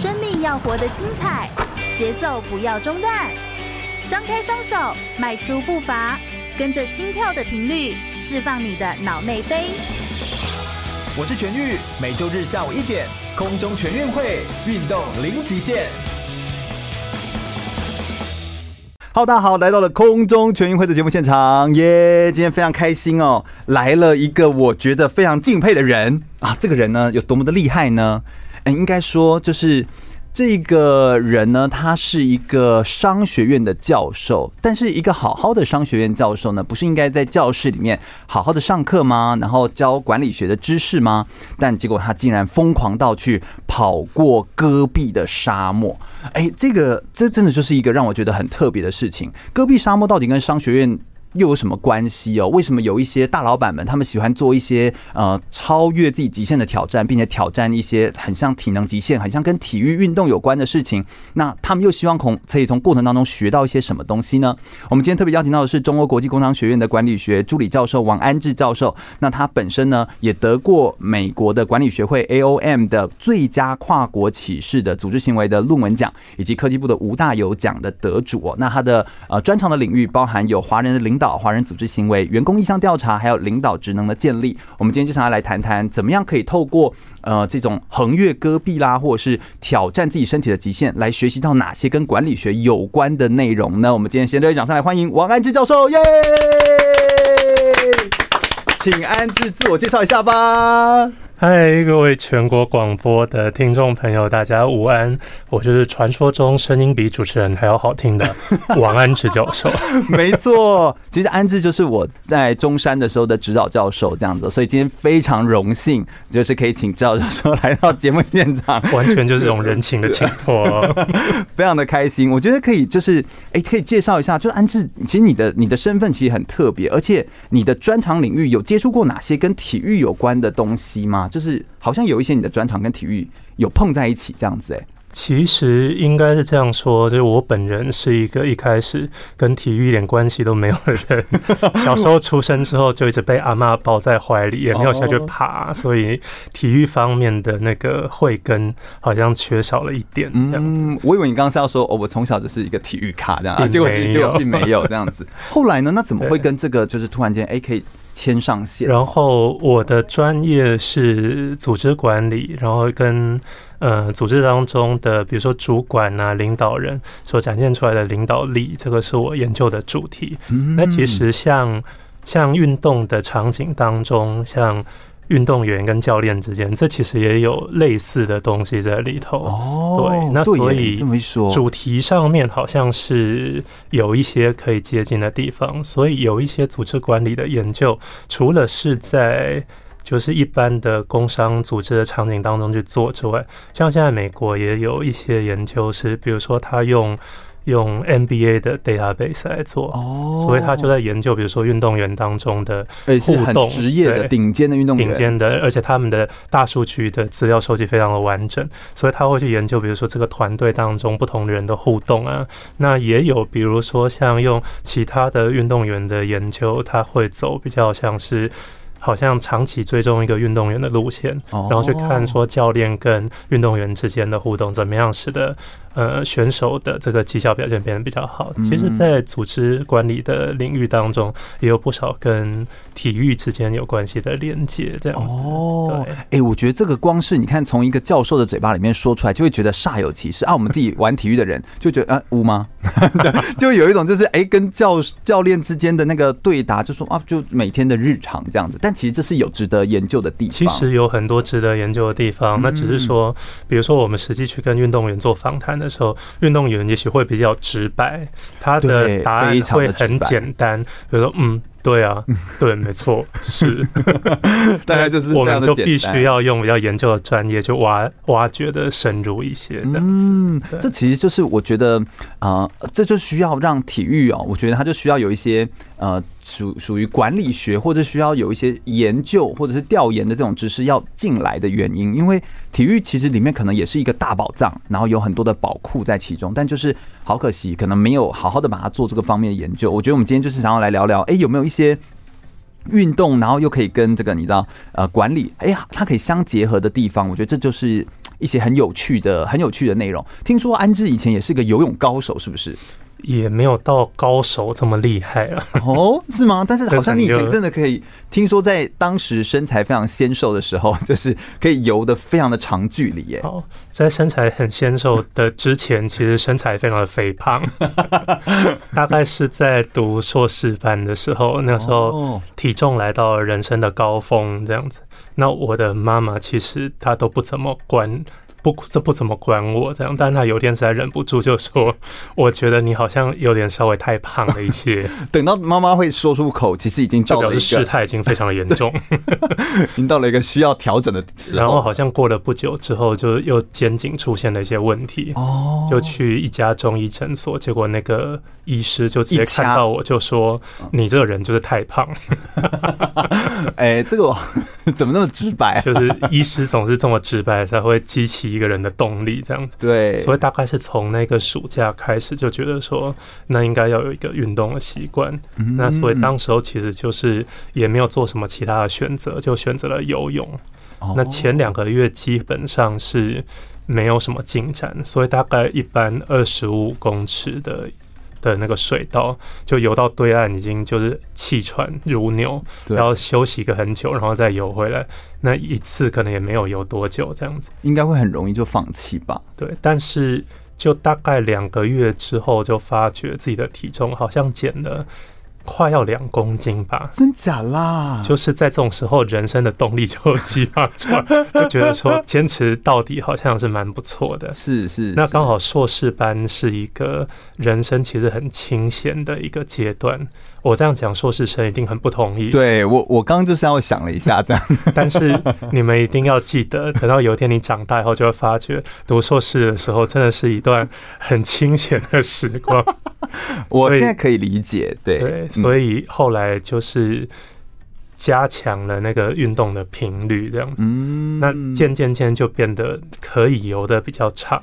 生命要活得精彩，节奏不要中断。张开双手，迈出步伐，跟着心跳的频率，释放你的脑内啡。我是全玉，每周日下午一点，空中全运会，运动零极限。Hello，大家好，来到了空中全运会的节目现场，耶！今天非常开心哦，来了一个我觉得非常敬佩的人啊，这个人呢有多么的厉害呢？哎，应该说就是。这个人呢，他是一个商学院的教授，但是一个好好的商学院教授呢，不是应该在教室里面好好的上课吗？然后教管理学的知识吗？但结果他竟然疯狂到去跑过戈壁的沙漠，哎，这个这真的就是一个让我觉得很特别的事情。戈壁沙漠到底跟商学院又有什么关系哦？为什么有一些大老板们他们喜欢做一些呃超越自己极限的挑战，并且挑战一些很像体能极限、很像跟体育运动有关的事情？那他们又希望从可以从过程当中学到一些什么东西呢？我们今天特别邀请到的是中欧国际工商学院的管理学助理教授王安志教授。那他本身呢也得过美国的管理学会 AOM 的最佳跨国启示的组织行为的论文奖，以及科技部的吴大有奖的得主。那他的呃专长的领域包含有华人的领导、华人组织行为、员工意向调查，还有领导职能的建立。我们今天就想要来谈谈，怎么样可以透过呃这种横越戈壁啦，或者是挑战自己身体的极限，来学习到哪些跟管理学有关的内容呢？我们今天先热烈掌声来欢迎王安志教授，耶！请安志自我介绍一下吧。嗨，各位全国广播的听众朋友，大家午安！我就是传说中声音比主持人还要好听的 王安志教授。没错，其实安志就是我在中山的时候的指导教授，这样子，所以今天非常荣幸，就是可以请指导教授来到节目现场，完全就是这种人情的请托，非常的开心。我觉得可以，就是哎，可以介绍一下，就是安志，其实你的你的身份其实很特别，而且你的专长领域有接触过哪些跟体育有关的东西吗？就是好像有一些你的专长跟体育有碰在一起这样子哎，其实应该是这样说，就是我本人是一个一开始跟体育一点关系都没有的人，小时候出生之后就一直被阿嬷抱在怀里，也没有下去爬，所以体育方面的那个慧根好像缺少了一点。嗯，我以为你刚刚是要说哦，我从小只是一个体育咖这样，结果其实并没有这样子。后来呢，那怎么会跟这个就是突然间哎可以？牵上线，然后我的专业是组织管理，然后跟呃组织当中的比如说主管啊、领导人所展现出来的领导力，这个是我研究的主题。那其实像像运动的场景当中，像。运动员跟教练之间，这其实也有类似的东西在里头。哦，对，那所以这么一说，主题上面好像是有一些可以接近的地方。所以有一些组织管理的研究，除了是在就是一般的工商组织的场景当中去做之外，像现在美国也有一些研究是，比如说他用。用 NBA 的 database 来做，哦，所以他就在研究，比如说运动员当中的互动，职业的顶尖的运动员，顶尖的，而且他们的大数据的资料收集非常的完整，所以他会去研究，比如说这个团队当中不同的人的互动啊，那也有比如说像用其他的运动员的研究，他会走比较像是。好像长期追踪一个运动员的路线，然后去看说教练跟运动员之间的互动怎么样，使得呃选手的这个绩效表现变得比较好。其实，在组织管理的领域当中，也有不少跟体育之间有关系的连接。这样子哦，哎，我觉得这个光是你看从一个教授的嘴巴里面说出来，就会觉得煞有其事啊。我们自己玩体育的人就觉得啊，污吗？对，就有一种就是哎，跟教教练之间的那个对答，就说啊，就每天的日常这样子。但其实这是有值得研究的地方。其实有很多值得研究的地方。那只是说，比如说我们实际去跟运动员做访谈的时候，运动员也许会比较直白，他的答案会很简单。比如说，嗯。对啊，对，没错，是，大概就是我们就必须要用比较研究的专业，就挖挖掘的深入一些的。嗯，这其实就是我觉得啊、呃，这就需要让体育哦，我觉得它就需要有一些呃属属于管理学或者需要有一些研究或者是调研的这种知识要进来的原因，因为体育其实里面可能也是一个大宝藏，然后有很多的宝库在其中，但就是好可惜，可能没有好好的把它做这个方面的研究。我觉得我们今天就是想要来聊聊，哎，有没有一些运动，然后又可以跟这个你知道呃管理，哎呀，它可以相结合的地方，我觉得这就是一些很有趣的、很有趣的内容。听说安之以前也是个游泳高手，是不是？也没有到高手这么厉害啊！哦，是吗？但是好像你以前真的可以听说，在当时身材非常纤瘦的时候，就是可以游的非常的长距离耶。哦，在身材很纤瘦的之前，其实身材非常的肥胖。大概是在读硕士班的时候，那时候体重来到了人生的高峰，这样子。那我的妈妈其实她都不怎么管。不，这不怎么管我这样，但他有一天实在忍不住就说：“我觉得你好像有点稍微太胖了一些。”等到妈妈会说出口，其实已经到了一个事态已经非常的严重，已经到了一个需要调整的时候。然后好像过了不久之后，就又肩颈出现了一些问题哦，就去一家中医诊所，结果那个医师就直接看到我就说：“你这个人就是太胖。”哎，这个 怎么那么直白？就是医师总是这么直白，才会激起。一个人的动力这样子，对，所以大概是从那个暑假开始就觉得说，那应该要有一个运动的习惯。那所以当时候其实就是也没有做什么其他的选择，就选择了游泳。那前两个月基本上是没有什么进展，所以大概一般二十五公尺的。的那个水道，就游到对岸，已经就是气喘如牛，然后休息个很久，然后再游回来。那一次可能也没有游多久，这样子应该会很容易就放弃吧？对，但是就大概两个月之后，就发觉自己的体重好像减了。快要两公斤吧？真假啦？就是在这种时候，人生的动力就激发出来，就觉得说坚持到底好像是蛮不错的。是是，那刚好硕士班是一个人生其实很清闲的一个阶段。我这样讲，硕士生一定很不同意。对我，我刚刚就是要想了一下这样，但是你们一定要记得，等到有一天你长大以后，就会发觉读硕士的时候，真的是一段很清闲的时光。我现在可以理解，对对，所以后来就是加强了那个运动的频率，这样子，嗯，那渐渐渐就变得可以游的比较长。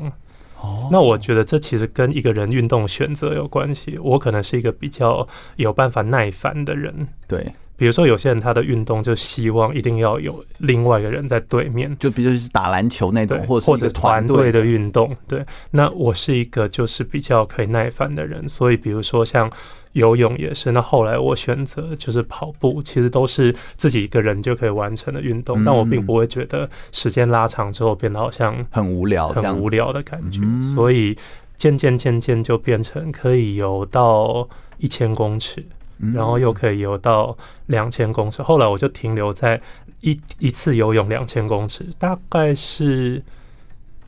那我觉得这其实跟一个人运动选择有关系。我可能是一个比较有办法耐烦的人，对。比如说有些人他的运动就希望一定要有另外一个人在对面，就比如是打篮球那种，或或者团队的运动。对。那我是一个就是比较可以耐烦的人，所以比如说像。游泳也是，那后来我选择就是跑步，其实都是自己一个人就可以完成的运动，嗯、但我并不会觉得时间拉长之后变得好像很无聊、很无聊的感觉，所以渐渐渐渐就变成可以游到一千公尺，然后又可以游到两千公尺，后来我就停留在一一次游泳两千公尺，大概是。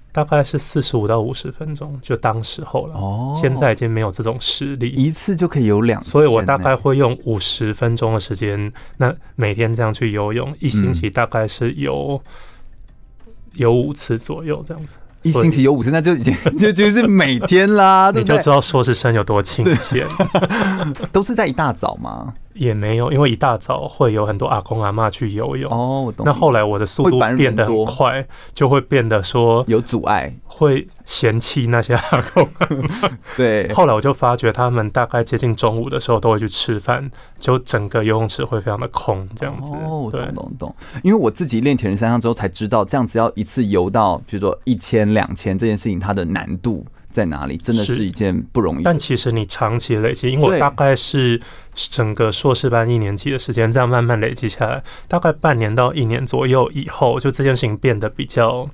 大概是四十五到五十分钟，就当时候了。哦，现在已经没有这种实力，一次就可以游两，所以我大概会用五十分钟的时间，那每天这样去游泳，一星期大概是游游五次左右这样子。一星期有五次，那就已经 就就是每天啦，你就知道硕士生有多清闲。都是在一大早吗？也没有，因为一大早会有很多阿公阿嬷去游泳哦。我懂。那后来我的速度变得很快，就会变得说有阻碍，会嫌弃那些阿公。对。后来我就发觉，他们大概接近中午的时候都会去吃饭，就整个游泳池会非常的空，这样子。哦，我懂懂懂。因为我自己练铁人三项之后才知道，这样子要一次游到，比如说一千两千这件事情，它的难度。在哪里？真的是一件不容易。但其实你长期累积，因为我大概是整个硕士班一年级的时间，这样慢慢累积下来，大概半年到一年左右以后，就这件事情变得比较。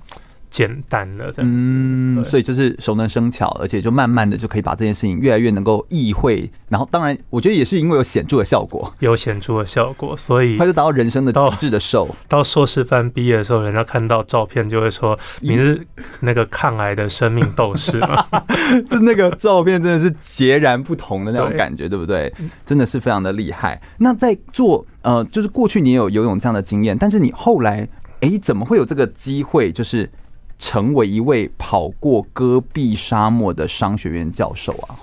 简单了，这样子，嗯，所以就是熟能生巧，而且就慢慢的就可以把这件事情越来越能够意会，然后当然，我觉得也是因为有显著的效果，有显著的效果，所以他就达到人生的极致的瘦。到硕士班毕业的时候，人家看到照片就会说你是那个抗癌的生命斗士嘛，就那个照片真的是截然不同的那种感觉，对，对不对？真的是非常的厉害。那在做呃，就是过去你也有游泳这样的经验，但是你后来哎、欸，怎么会有这个机会？就是成为一位跑过戈壁沙漠的商学院教授啊！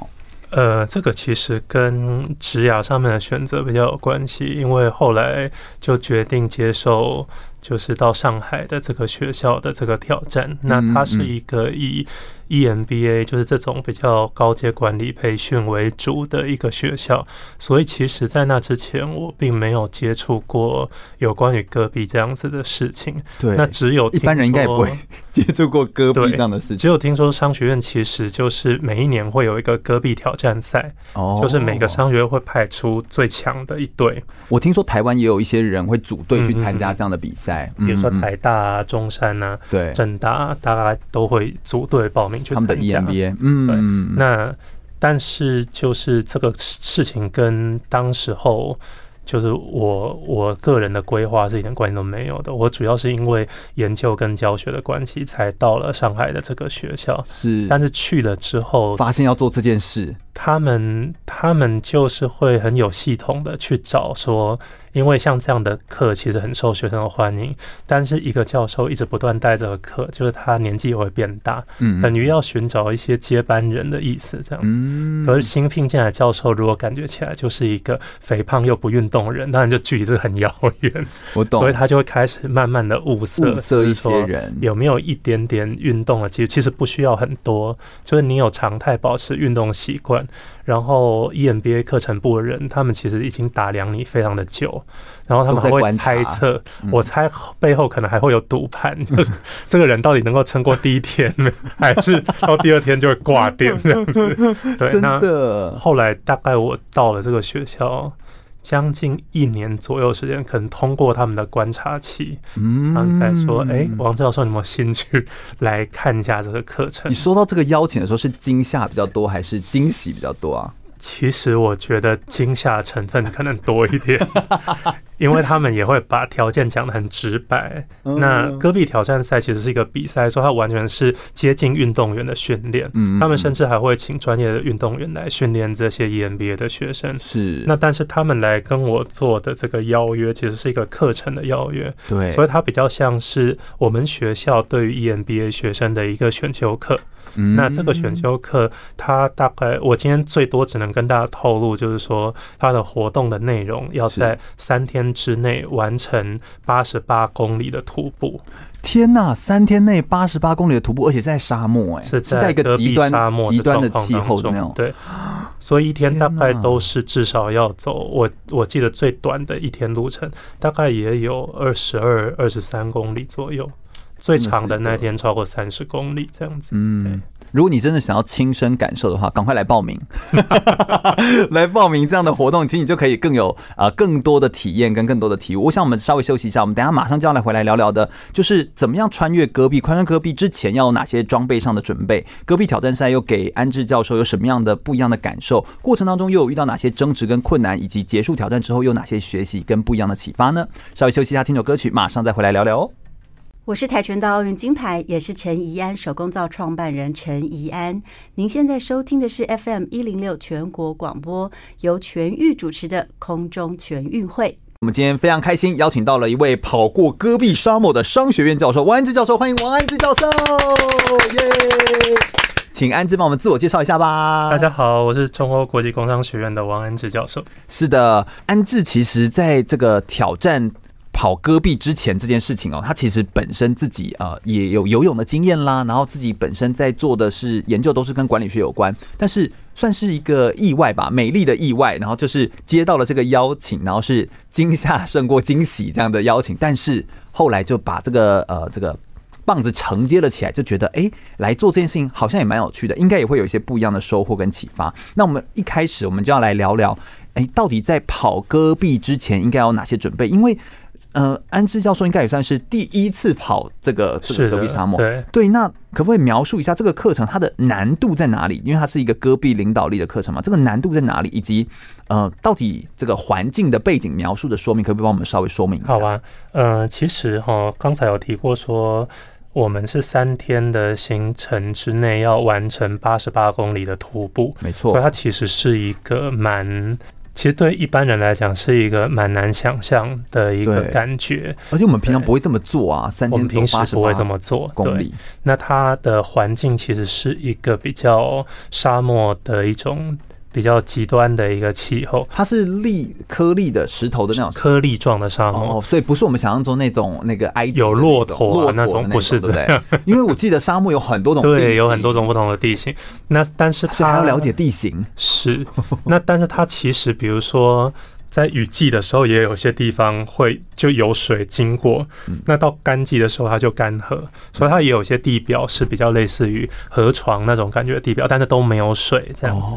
呃，这个其实跟职涯上面的选择比较有关系，因为后来就决定接受。就是到上海的这个学校的这个挑战，那它是一个以 EMBA 就是这种比较高阶管理培训为主的一个学校，所以其实，在那之前我并没有接触过有关于戈壁这样子的事情。对，那只有一般人应该也不会 接触过戈壁这样的事情，只有听说商学院其实就是每一年会有一个戈壁挑战赛，哦，就是每个商学院会派出最强的一队。我听说台湾也有一些人会组队去参加这样的比赛，比如说台大啊、中山啊、对，政大，大家都会组队报名去参加。他们的 EMBA，嗯，对。那但是就是这个事情跟当时候。就是我我个人的规划是一点关系都没有的，我主要是因为研究跟教学的关系才到了上海的这个学校。是，但是去了之后发现要做这件事，他们他们就是会很有系统的去找说。因为像这样的课其实很受学生的欢迎，但是一个教授一直不断带这个课，就是他年纪也会变大，嗯，等于要寻找一些接班人的意思，这样。嗯，可是新聘进来的教授如果感觉起来就是一个肥胖又不运动的人，当然就距离这个很遥远。我懂，所以他就会开始慢慢的物色，物色一些人，有没有一点点运动的机会？其实不需要很多，就是你有常态保持运动习惯。然后 EMBA 课程部的人，他们其实已经打量你非常的久，然后他们还会猜测，我猜背后可能还会有赌盘，就是这个人到底能够撑过第一天，还是到第二天就会挂掉这样子？对，那后来大概我到了这个学校。将近一年左右时间，可能通过他们的观察期，嗯，然后才说：“哎、欸，王教授，你有没有兴趣来看一下这个课程？”你收到这个邀请的时候，是惊吓比较多，还是惊喜比较多啊？其实我觉得惊吓成分可能多一点。因为他们也会把条件讲得很直白。那戈壁挑战赛其实是一个比赛，说它完全是接近运动员的训练。他们甚至还会请专业的运动员来训练这些 EMBA 的学生。是。那但是他们来跟我做的这个邀约，其实是一个课程的邀约。对。所以它比较像是我们学校对于 EMBA 学生的一个选修课。那这个选修课，它大概我今天最多只能跟大家透露，就是说它的活动的内容要在三天之内完成八十八公里的徒步，天呐！三天内八十八公里的徒步，而且在沙漠，哎，是在一个极端沙漠、极端的气候的那种。对，所以一天大概都是至少要走。我我记得最短的一天路程大概也有二十二、二十三公里左右，最长的那天超过三十公里这样子。嗯。如果你真的想要亲身感受的话，赶快来报名，来报名这样的活动，其实你就可以更有啊、呃、更多的体验跟更多的体悟。我想我们稍微休息一下，我们等下马上就要来回来聊聊的，就是怎么样穿越戈壁，穿越戈壁之前要有哪些装备上的准备？戈壁挑战赛又给安志教授有什么样的不一样的感受？过程当中又有遇到哪些争执跟困难？以及结束挑战之后又有哪些学习跟不一样的启发呢？稍微休息一下，听首歌曲，马上再回来聊聊哦。我是跆拳道奥运金牌，也是陈怡安手工皂创办人陈怡安。您现在收听的是 FM 一零六全国广播，由全域主持的空中全运会。我们今天非常开心，邀请到了一位跑过戈壁沙漠的商学院教授王安志教授，欢迎王安志教授，耶！请安志帮我们自我介绍一下吧。大家好，我是中欧国际工商学院的王安志教授。是的，安志其实在这个挑战。跑戈壁之前这件事情哦，他其实本身自己啊也有游泳的经验啦，然后自己本身在做的是研究，都是跟管理学有关，但是算是一个意外吧，美丽的意外。然后就是接到了这个邀请，然后是惊吓胜过惊喜这样的邀请，但是后来就把这个呃这个棒子承接了起来，就觉得哎，来做这件事情好像也蛮有趣的，应该也会有一些不一样的收获跟启发。那我们一开始我们就要来聊聊，哎，到底在跑戈壁之前应该有哪些准备？因为呃，安志教授应该也算是第一次跑这个这个戈壁沙漠，对对。那可不可以描述一下这个课程它的难度在哪里？因为它是一个戈壁领导力的课程嘛，这个难度在哪里？以及呃，到底这个环境的背景描述的说明，可不可以帮我们稍微说明一下？好吧，呃，其实哈，刚才有提过说，我们是三天的行程之内要完成八十八公里的徒步，没错，所以它其实是一个蛮。其实对一般人来讲是一个蛮难想象的一个感觉，而且我们平常不会这么做啊，三天走八十不会这么做公里。那它的环境其实是一个比较沙漠的一种。比较极端的一个气候，它是粒颗粒的石头的那种颗粒状的沙漠，哦，所以不是我们想象中那种那个埃及有骆驼那种，不是的。因为我记得沙漠有很多种，对，有很多种不同的地形。那但是它要了解地形是，那但是它其实比如说。在雨季的时候，也有些地方会就有水经过。那到干季的时候，它就干涸，所以它也有些地表是比较类似于河床那种感觉的地表，但是都没有水这样子。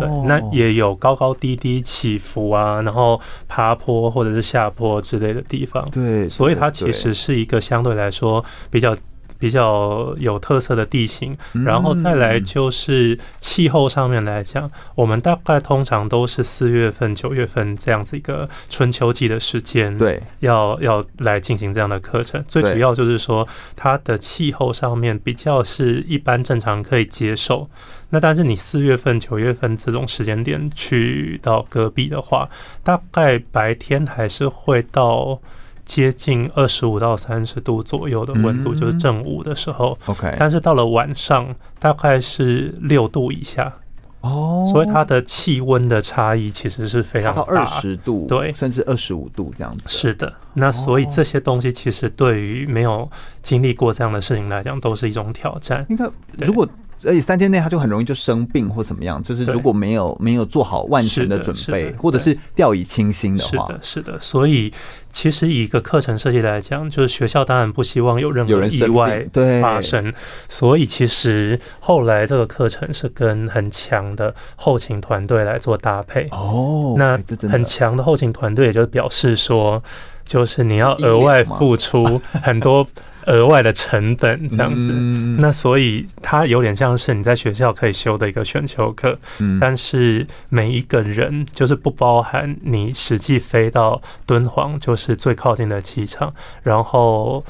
对，那也有高高低低起伏啊，然后爬坡或者是下坡之类的地方。对，所以它其实是一个相对来说比较。比较有特色的地形，然后再来就是气候上面来讲，我们大概通常都是四月份、九月份这样子一个春秋季的时间，对，要要来进行这样的课程。最主要就是说，它的气候上面比较是一般正常可以接受。那但是你四月份、九月份这种时间点去到戈壁的话，大概白天还是会到。接近二十五到三十度左右的温度，就是正午的时候。OK，但是到了晚上，大概是六度以下。哦，所以它的气温的差异其实是非常大，到二十度，对，甚至二十五度这样子。是的，那所以这些东西其实对于没有经历过这样的事情来讲，都是一种挑战。应该如果。而且三天内他就很容易就生病或怎么样，就是如果没有没有做好万全的准备，或者是掉以轻心的话，是的，是的。所以其实以一个课程设计来讲，就是学校当然不希望有任何意外发生。所以其实后来这个课程是跟很强的后勤团队来做搭配。哦，那很强的后勤团队也就表示说，就是你要额外 付出很多。额外的成本这样子，那所以它有点像是你在学校可以修的一个选修课，但是每一个人就是不包含你实际飞到敦煌，就是最靠近的机场，然后。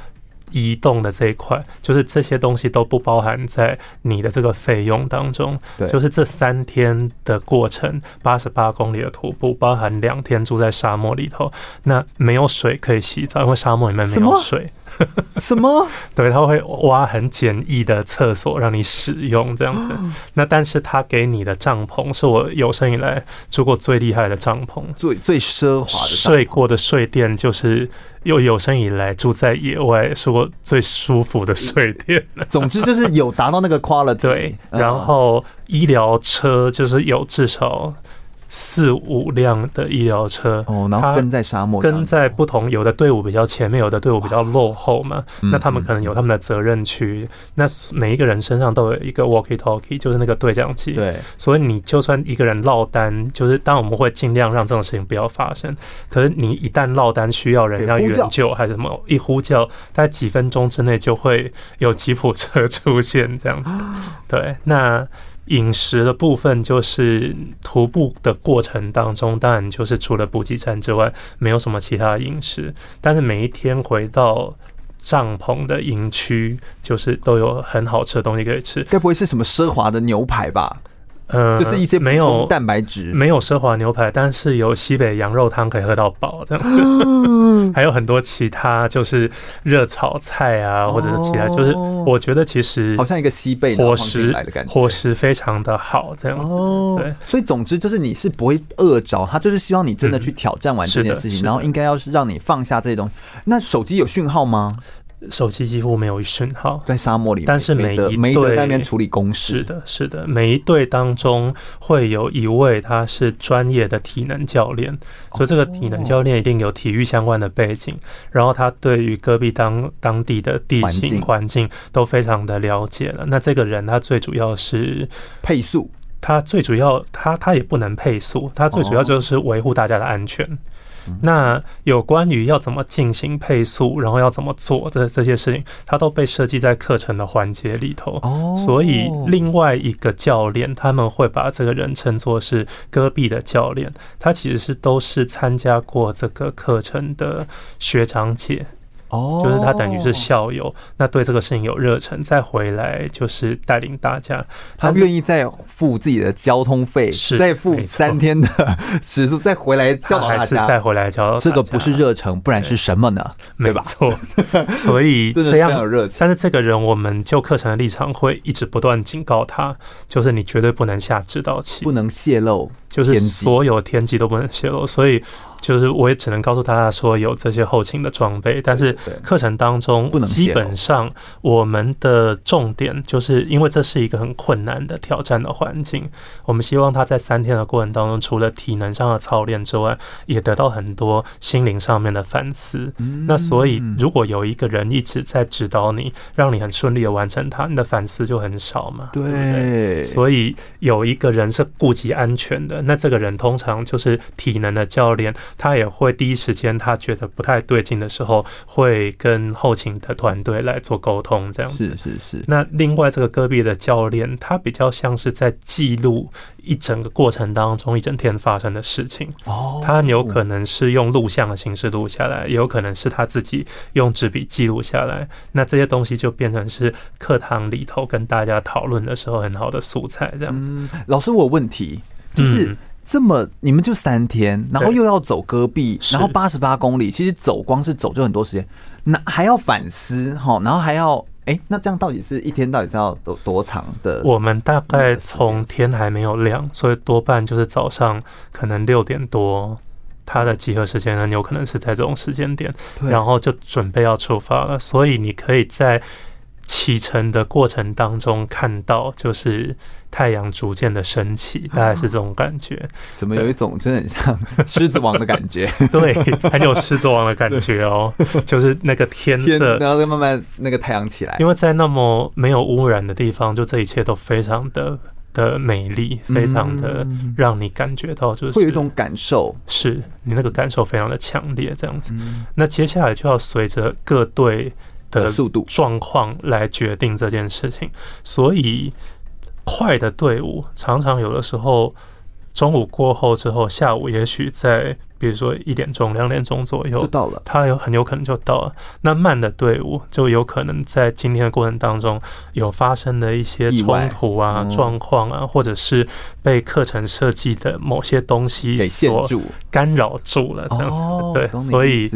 移动的这一块，就是这些东西都不包含在你的这个费用当中。对，就是这三天的过程，八十八公里的徒步，包含两天住在沙漠里头，那没有水可以洗澡，因为沙漠里面没有水。什么？对，他会挖很简易的厕所让你使用，这样子。那但是他给你的帐篷，是我有生以来住过最厉害的帐篷，最最奢华的睡过的睡垫就是。有有生以来住在野外是我最舒服的睡垫。总之就是有达到那个 quality。对，然后医疗车就是有至少。四五辆的医疗车，哦，然后跟在沙漠，跟在不同，有的队伍比较前面，有的队伍比较落后嘛。那他们可能有他们的责任区。那每一个人身上都有一个 walkie talkie，就是那个对讲机。对，所以你就算一个人落单，就是当然我们会尽量让这种事情不要发生。可是你一旦落单需要人要援救还是什么，一呼叫，大概几分钟之内就会有吉普车出现这样子。对，那。饮食的部分就是徒步的过程当中，当然就是除了补给站之外，没有什么其他饮食。但是每一天回到帐篷的营区，就是都有很好吃的东西可以吃。该不会是什么奢华的牛排吧？嗯，就是一些没有蛋白质，没有奢华牛排，但是有西北羊肉汤可以喝到饱，这样，还有很多其他就是热炒菜啊，或者是其他，就是我觉得其实好像一个西北伙食来的感觉，伙食非常的好，这样子。对，所以总之就是你是不会饿着，他就是希望你真的去挑战完这件事情，然后应该要是让你放下这些东西。那手机有讯号吗？手机几乎没有讯号，在沙漠里，但是每一队没得在那边处理公事。是的，是的，每一队当中会有一位他是专业的体能教练，所以这个体能教练一定有体育相关的背景，然后他对于戈壁当当地的地形环境都非常的了解了。那这个人他最主要是配速，他最主要他他也不能配速，他最主要就是维护大家的安全。那有关于要怎么进行配速，然后要怎么做的这些事情，它都被设计在课程的环节里头。哦，所以另外一个教练，他们会把这个人称作是戈壁的教练，他其实是都是参加过这个课程的学长姐。哦，就是他等于是校友，那对这个事情有热忱，再回来就是带领大家，他愿意再付自己的交通费，是再付三天的食宿，再回来教导大家，再回来教。这个不是热忱，不然是什么呢？对吧？没错，所以 这样有热情。但是这个人，我们就课程的立场会一直不断警告他，就是你绝对不能下指导棋，不能泄露。就是所有天机都不能泄露，所以。就是我也只能告诉大家说有这些后勤的装备，但是课程当中基本上我们的重点就是因为这是一个很困难的挑战的环境，我们希望他在三天的过程当中，除了体能上的操练之外，也得到很多心灵上面的反思。那所以如果有一个人一直在指导你，让你很顺利的完成它，你的反思就很少嘛。对，所以有一个人是顾及安全的，那这个人通常就是体能的教练。他也会第一时间，他觉得不太对劲的时候，会跟后勤的团队来做沟通，这样子。是是是。那另外这个戈壁的教练，他比较像是在记录一整个过程当中一整天发生的事情。哦。他有可能是用录像的形式录下来，也有可能是他自己用纸笔记录下来。那这些东西就变成是课堂里头跟大家讨论的时候很好的素材，这样子。嗯，老师，我有问题就是。嗯这么你们就三天，然后又要走戈壁，然后八十八公里，其实走光是走就很多时间，那还要反思哈，然后还要哎，那这样到底是一天到底是要多多长的？我们大概从天还没有亮，所以多半就是早上可能六点多，它的集合时间呢有可能是在这种时间点，然后就准备要出发了，所以你可以在启程的过程当中看到就是。太阳逐渐的升起，大概是这种感觉。啊、怎么有一种真的很像狮子王的感觉？对，很有狮子王的感觉哦。就是那个天色，天然后再慢慢那个太阳起来。因为在那么没有污染的地方，就这一切都非常的的美丽，非常的让你感觉到就是、嗯、会有一种感受，是你那个感受非常的强烈，这样子。那接下来就要随着各队的速度状况来决定这件事情，所以。快的队伍常常有的时候，中午过后之后，下午也许在。比如说一点钟、两点钟左右就到了，他有很有可能就到了。那慢的队伍就有可能在今天的过程当中有发生的一些冲突啊、状况啊，或者是被课程设计的某些东西所干扰住了这样子。对，所以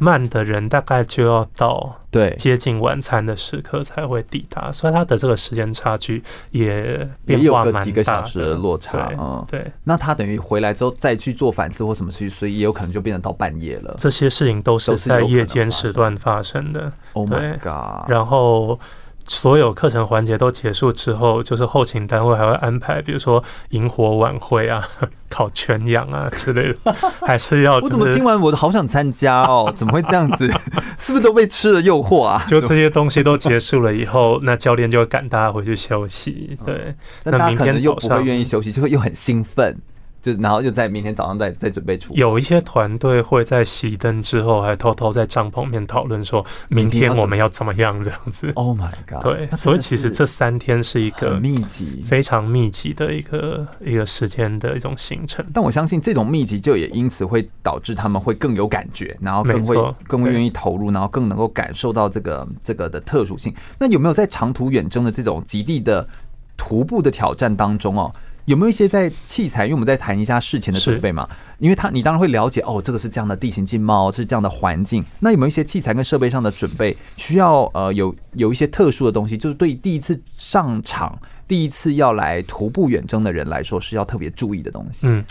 慢的人大概就要到对接近晚餐的时刻才会抵达，所以他的这个时间差距也变化蛮大的，几个小时的落差。对，那他等于回来之后再去做反思或什么去。所以也有可能就变成到半夜了。这些事情都是在夜间时段发生的。Oh my god！然后所有课程环节都结束之后，就是后勤单位还会安排，比如说萤火晚会啊、烤全羊啊之类的，还是要。我怎么听完我都好想参加哦？怎么会这样子？是不是都被吃了诱惑啊？就这些东西都结束了以后，那教练就会赶大家回去休息。对，那大家可能又不会愿意休息，就会又很兴奋。就然后就在明天早上再再准备出。有一些团队会在熄灯之后，还偷偷在帐篷面讨论，说明天我们要怎么样这样子。Oh my god！对，所以其实这三天是一个密集、非常密集的一个一个时间的一种行程。但我相信这种密集就也因此会导致他们会更有感觉，然后更会更会愿意投入，然后更能够感受到这个这个的特殊性。那有没有在长途远征的这种极地的徒步的挑战当中哦？有没有一些在器材？因为我们在谈一下事前的准备嘛，因为他你当然会了解哦，这个是这样的地形地貌，是这样的环境。那有没有一些器材跟设备上的准备需要呃有有一些特殊的东西？就是对第一次上场、第一次要来徒步远征的人来说，是要特别注意的东西。嗯。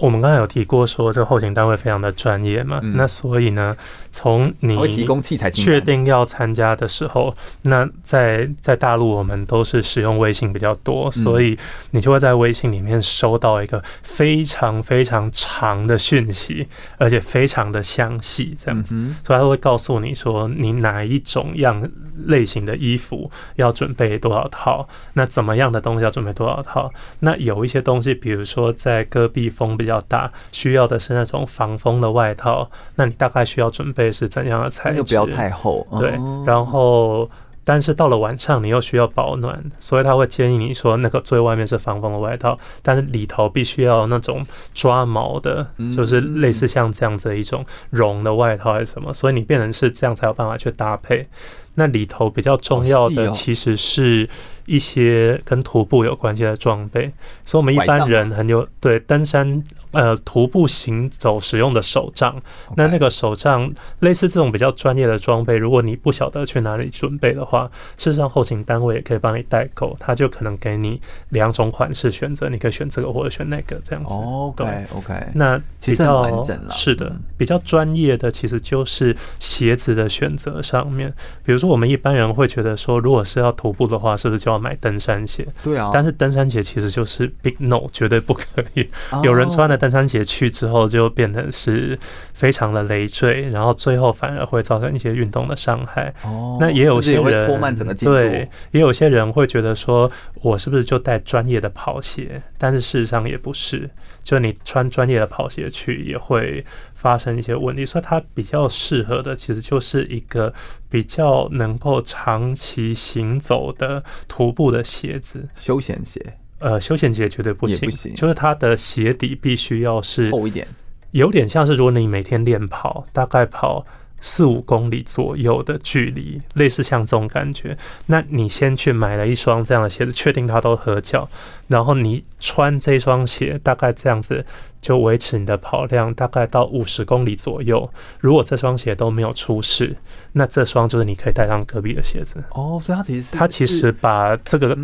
我们刚才有提过说，这个后勤单位非常的专业嘛，嗯、那所以呢，从你提供器材确定要参加的时候，那在在大陆我们都是使用微信比较多，所以你就会在微信里面收到一个非常非常长的讯息，而且非常的详细，这样。子，所以他会告诉你说，你哪一种样类型的衣服要准备多少套，那怎么样的东西要准备多少套，那有一些东西，比如说在戈壁风比较比较大，需要的是那种防风的外套。那你大概需要准备是怎样的材质？又不要太厚。对，然后但是到了晚上，你又需要保暖，所以他会建议你说，那个最外面是防风的外套，但是里头必须要那种抓毛的，就是类似像这样子的一种绒的外套还是什么，所以你变成是这样才有办法去搭配。那里头比较重要的其实是一些跟徒步有关系的装备，所以我们一般人很有对登山。呃，徒步行走使用的手杖.那那个手杖类似这种比较专业的装备，如果你不晓得去哪里准备的话，事实上后勤单位也可以帮你代购，他就可能给你两种款式选择，你可以选这个或者选那个这样子。Oh, OK OK，那比较。是的，比较专业的其实就是鞋子的选择上面，比如说我们一般人会觉得说，如果是要徒步的话，是不是就要买登山鞋？对啊。但是登山鞋其实就是 big no，绝对不可以。Oh. 有人穿的。登山鞋去之后就变得是非常的累赘，然后最后反而会造成一些运动的伤害。哦，那也有些人会拖慢整个进度。对，也有些人会觉得说，我是不是就带专业的跑鞋？但是事实上也不是，就你穿专业的跑鞋去也会发生一些问题。所以它比较适合的其实就是一个比较能够长期行走的徒步的鞋子，休闲鞋。呃，休闲鞋绝对不行，不行，就是它的鞋底必须要是厚一点，有点像是如果你每天练跑，大概跑四五公里左右的距离，类似像这种感觉，那你先去买了一双这样的鞋子，确定它都合脚，然后你穿这双鞋，大概这样子。就维持你的跑量大概到五十公里左右。如果这双鞋都没有出事，那这双就是你可以带上隔壁的鞋子。哦，所以它其实它其实把这个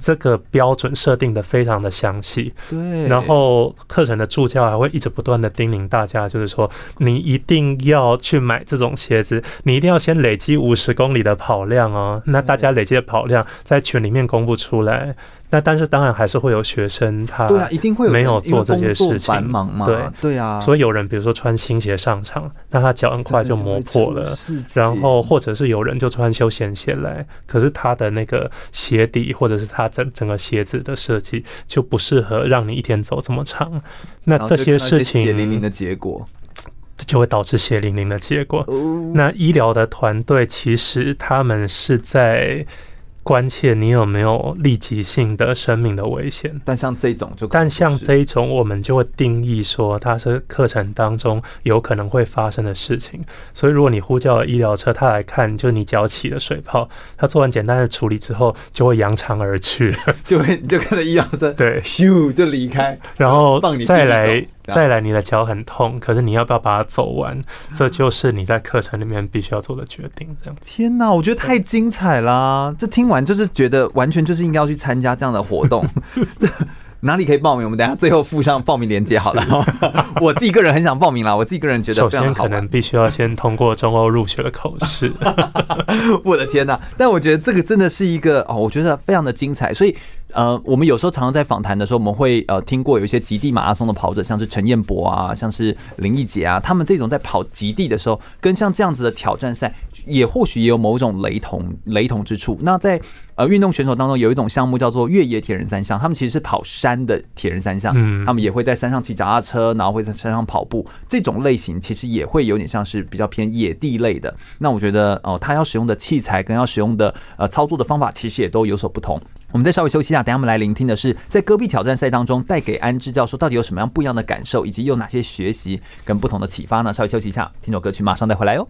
这个标准设定的非常的详细。对。然后课程的助教还会一直不断的叮咛大家，就是说你一定要去买这种鞋子，你一定要先累积五十公里的跑量哦。那大家累积的跑量在群里面公布出来。那但是当然还是会有学生他对啊，一定会没有做这些事情，繁忙嘛，对对啊，所以有人比如说穿新鞋上场，那他脚很快就磨破了，然后或者是有人就穿休闲鞋来，可是他的那个鞋底或者是他整整个鞋子的设计就不适合让你一天走这么长，那这些事情血淋淋的结果就会导致血淋淋的结果。那医疗的团队其实他们是在。关切你有没有立即性的生命的危险，但像这种就，但像这一种，我们就会定义说它是课程当中有可能会发生的事情。所以如果你呼叫了医疗车，他来看，就你脚起了水泡，他做完简单的处理之后，就会扬长而去，就会就看到医疗车对咻就离开，然后再来。再来，你的脚很痛，可是你要不要把它走完？这就是你在课程里面必须要做的决定。这样，天哪，我觉得太精彩啦！这听完就是觉得完全就是应该要去参加这样的活动。哪里可以报名？我们等下最后附上报名链接好了。我自己个人很想报名啦，我自己个人觉得，首先可能必须要先通过中欧入学的考试。我的天哪！但我觉得这个真的是一个哦，我觉得非常的精彩，所以。呃，我们有时候常常在访谈的时候，我们会呃听过有一些极地马拉松的跑者，像是陈彦博啊，像是林奕杰啊，他们这种在跑极地的时候，跟像这样子的挑战赛，也或许也有某种雷同雷同之处。那在呃运动选手当中，有一种项目叫做越野铁人三项，他们其实是跑山的铁人三项，他们也会在山上骑脚踏车，然后会在山上跑步，这种类型其实也会有点像是比较偏野地类的。那我觉得哦，他要使用的器材跟要使用的呃操作的方法，其实也都有所不同。我们再稍微休息一下，等下我们来聆听的是在戈壁挑战赛当中带给安志教授到底有什么样不一样的感受，以及有哪些学习跟不同的启发呢？稍微休息一下，听首歌曲，马上再回来哟。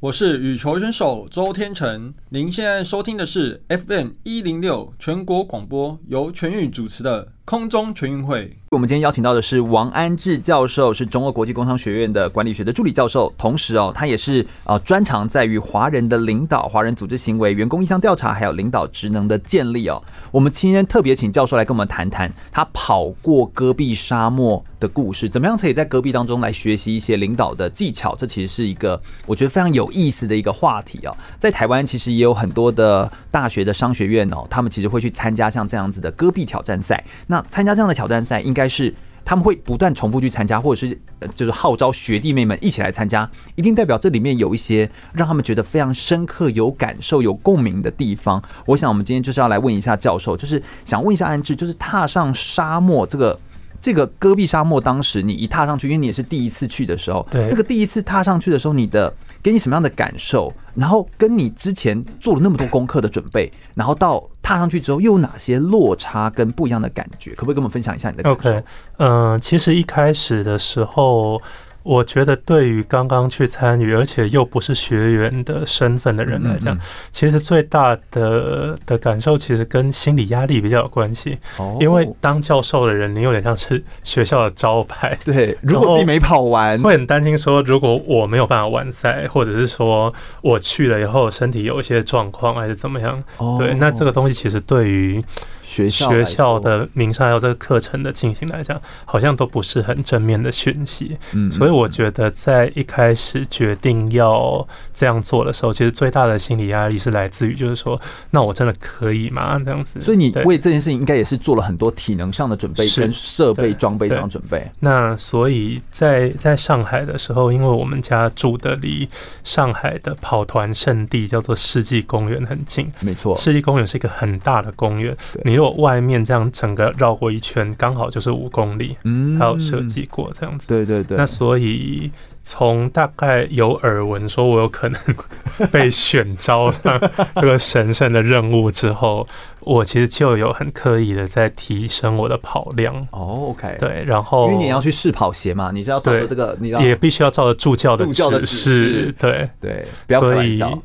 我是羽球选手周天成，您现在收听的是 FM 一零六全国广播，由全宇主持的。空中全运会，我们今天邀请到的是王安志教授，是中欧国际工商学院的管理学的助理教授，同时哦，他也是呃专长在于华人的领导、华人组织行为、员工意向调查，还有领导职能的建立哦。我们今天特别请教授来跟我们谈谈他跑过戈壁沙漠的故事，怎么样可以在戈壁当中来学习一些领导的技巧？这其实是一个我觉得非常有意思的一个话题哦。在台湾其实也有很多的大学的商学院哦，他们其实会去参加像这样子的戈壁挑战赛。那参加这样的挑战赛，应该是他们会不断重复去参加，或者是就是号召学弟妹们一起来参加，一定代表这里面有一些让他们觉得非常深刻、有感受、有共鸣的地方。我想，我们今天就是要来问一下教授，就是想问一下安志，就是踏上沙漠这个这个戈壁沙漠，当时你一踏上去，因为你也是第一次去的时候，对，那个第一次踏上去的时候，你的。给你什么样的感受？然后跟你之前做了那么多功课的准备，然后到踏上去之后又有哪些落差跟不一样的感觉？可不可以跟我们分享一下你的感受？OK，嗯、其实一开始的时候。我觉得对于刚刚去参与，而且又不是学员的身份的人来讲，其实最大的的感受其实跟心理压力比较有关系。哦，因为当教授的人，你有点像是学校的招牌。对，如果自己没跑完，会很担心说，如果我没有办法完赛，或者是说我去了以后身体有一些状况，还是怎么样？对，那这个东西其实对于。学校学校的名上还有这个课程的进行来讲，好像都不是很正面的讯息。嗯，所以我觉得在一开始决定要这样做的时候，其实最大的心理压力是来自于，就是说，那我真的可以吗？这样子。所以你为这件事情应该也是做了很多体能上的准备，跟设备装备上的准备。那所以在在上海的时候，因为我们家住的离上海的跑团圣地叫做世纪公园很近，没错，世纪公园是一个很大的公园。你如果外面这样整个绕过一圈，刚好就是五公里，嗯，还有设计过这样子，对对对。那所以从大概有耳闻说我有可能被选招上这个神圣的任务之后，我其实就有很刻意的在提升我的跑量。哦，OK，对，然后因为你要去试跑鞋嘛，你是要照着这个，你也必须要照着助教的指示，对对，不要开玩笑。所以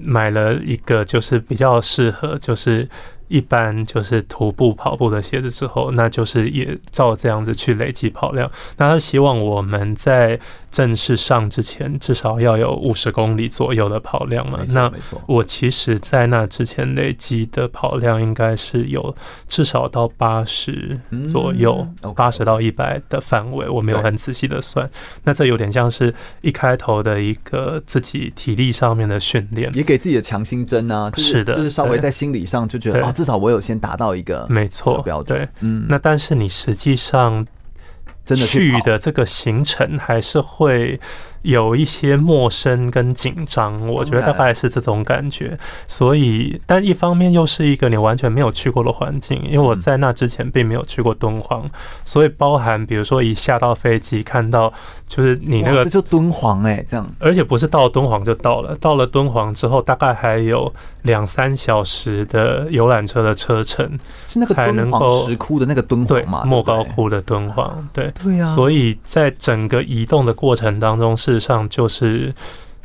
买了一个就是比较适合就是。一般就是徒步跑步的鞋子之后，那就是也照这样子去累积跑量。那他希望我们在正式上之前，至少要有五十公里左右的跑量嘛。那我其实，在那之前累积的跑量应该是有至少到八十左右，八十到一百的范围。我没有很仔细的算。那这有点像是一开头的一个自己体力上面的训练，也给自己的强心针啊。是的，就是稍微在心理上就觉得至少我有先达到一个没错标准，对，嗯，那但是你实际上真的去的这个行程还是会。有一些陌生跟紧张，我觉得大概是这种感觉。所以，但一方面又是一个你完全没有去过的环境，因为我在那之前并没有去过敦煌，所以包含比如说一下到飞机看到，就是你那个这就敦煌哎，这样，而且不是到敦煌就到了，到了敦煌之后大概还有两三小时的游览车的车程，是那个敦煌石窟的那个敦煌嘛？莫高窟的敦煌，对对呀。所以在整个移动的过程当中是。事实上，就是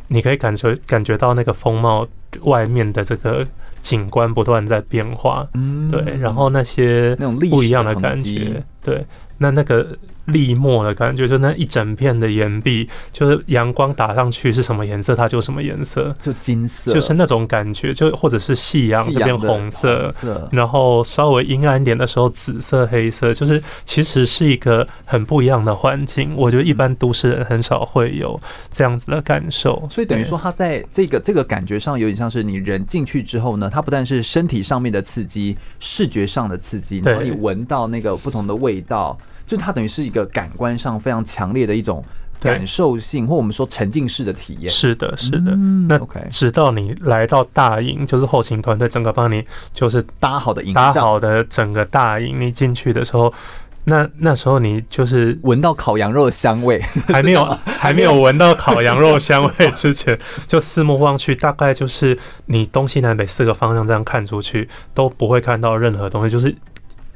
你可以感觉感觉到那个风貌外面的这个景观不断在变化，嗯，对，然后那些不一样的感觉，对，那那个。礫墨的感觉，就那一整片的岩壁，就是阳光打上去是什么颜色，它就什么颜色，就金色，就是那种感觉，就或者是夕阳这边红色，然后稍微阴暗一点的时候紫色、黑色，就是其实是一个很不一样的环境。我觉得一般都市人很少会有这样子的感受，所以等于说，它在这个这个感觉上有点像是你人进去之后呢，它不但是身体上面的刺激，视觉上的刺激，然后你闻到那个不同的味道。就它等于是一个感官上非常强烈的一种感受性，或我们说沉浸式的体验。是的，是的。那 OK，直到你来到大营，就是后勤团队整个帮你就是搭好的营，搭好的整个大营，你进去的时候，那那时候你就是闻到烤羊肉的香味，还没有 还没有闻到烤羊肉香味之前，就四目望去，大概就是你东西南北四个方向这样看出去，都不会看到任何东西，就是。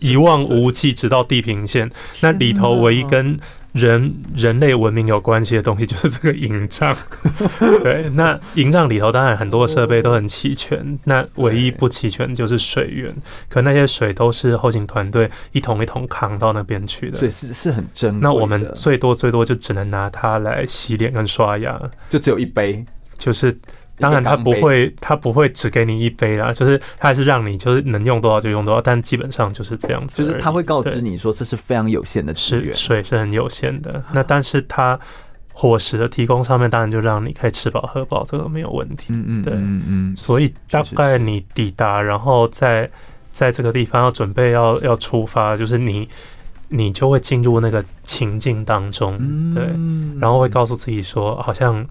一望无际，直到地平线。那里头唯一跟人人类文明有关系的东西，就是这个营帐。对，那营帐里头当然很多设备都很齐全，那唯一不齐全就是水源。可那些水都是后勤团队一桶一桶扛到那边去的，所以是是很珍贵。那我们最多最多就只能拿它来洗脸跟刷牙，就只有一杯，就是。当然，他不会，他不会只给你一杯啦，就是他还是让你就是能用多少就用多少，但基本上就是这样子。就是他会告知你说，这是非常有限的资源，水是很有限的。那但是他伙食的提供上面，当然就让你可以吃饱喝饱，这个没有问题。嗯嗯，对，嗯嗯。所以大概你抵达，然后在在这个地方要准备要要出发，就是你你就会进入那个情境当中，对，然后会告诉自己说，好像。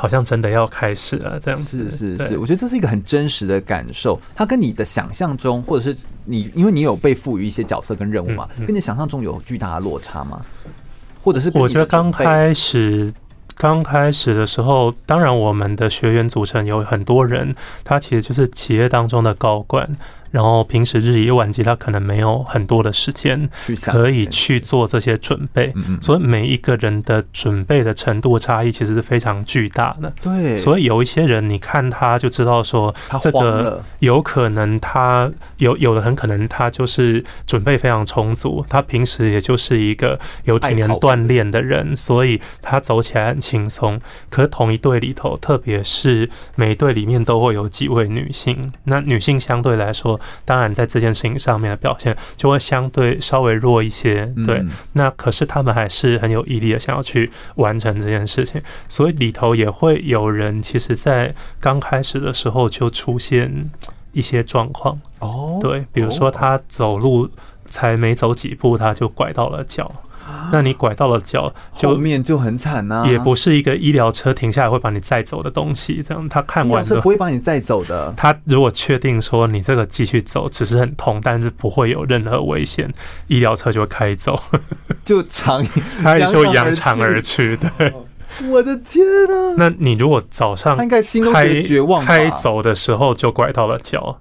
好像真的要开始了，这样子是是是，我觉得这是一个很真实的感受。它跟你的想象中，或者是你，因为你有被赋予一些角色跟任务嘛，跟你想象中有巨大的落差吗？或者是我觉得刚开始刚开始的时候，当然我们的学员组成有很多人，他其实就是企业当中的高管。然后平时日以万机，他可能没有很多的时间可以去做这些准备，所以每一个人的准备的程度差异其实是非常巨大的。对，所以有一些人，你看他就知道说，这个有可能他有有的很可能他就是准备非常充足，他平时也就是一个有几年锻炼的人，所以他走起来很轻松。可是同一队里头，特别是每一队里面都会有几位女性，那女性相对来说，当然在这件事情上面的表现就会相对稍微弱一些。对，那可是他们还是很有毅力的，想要去完成这件事情。所以里头也会有人，其实在刚开始的时候就出现一些状况。哦，对，比如说他走路才没走几步，他就拐到了脚。那你拐到了脚，后面就很惨呐。也不是一个医疗车停下来会把你载走的东西，这样他看完之后不会把你载走的。他如果确定说你这个继续走只是很痛，但是不会有任何危险，医疗车就会开走，就长，他也就扬长而去，对。我的天呐！那你如果早上应该心开绝望开走的时候就拐到了脚，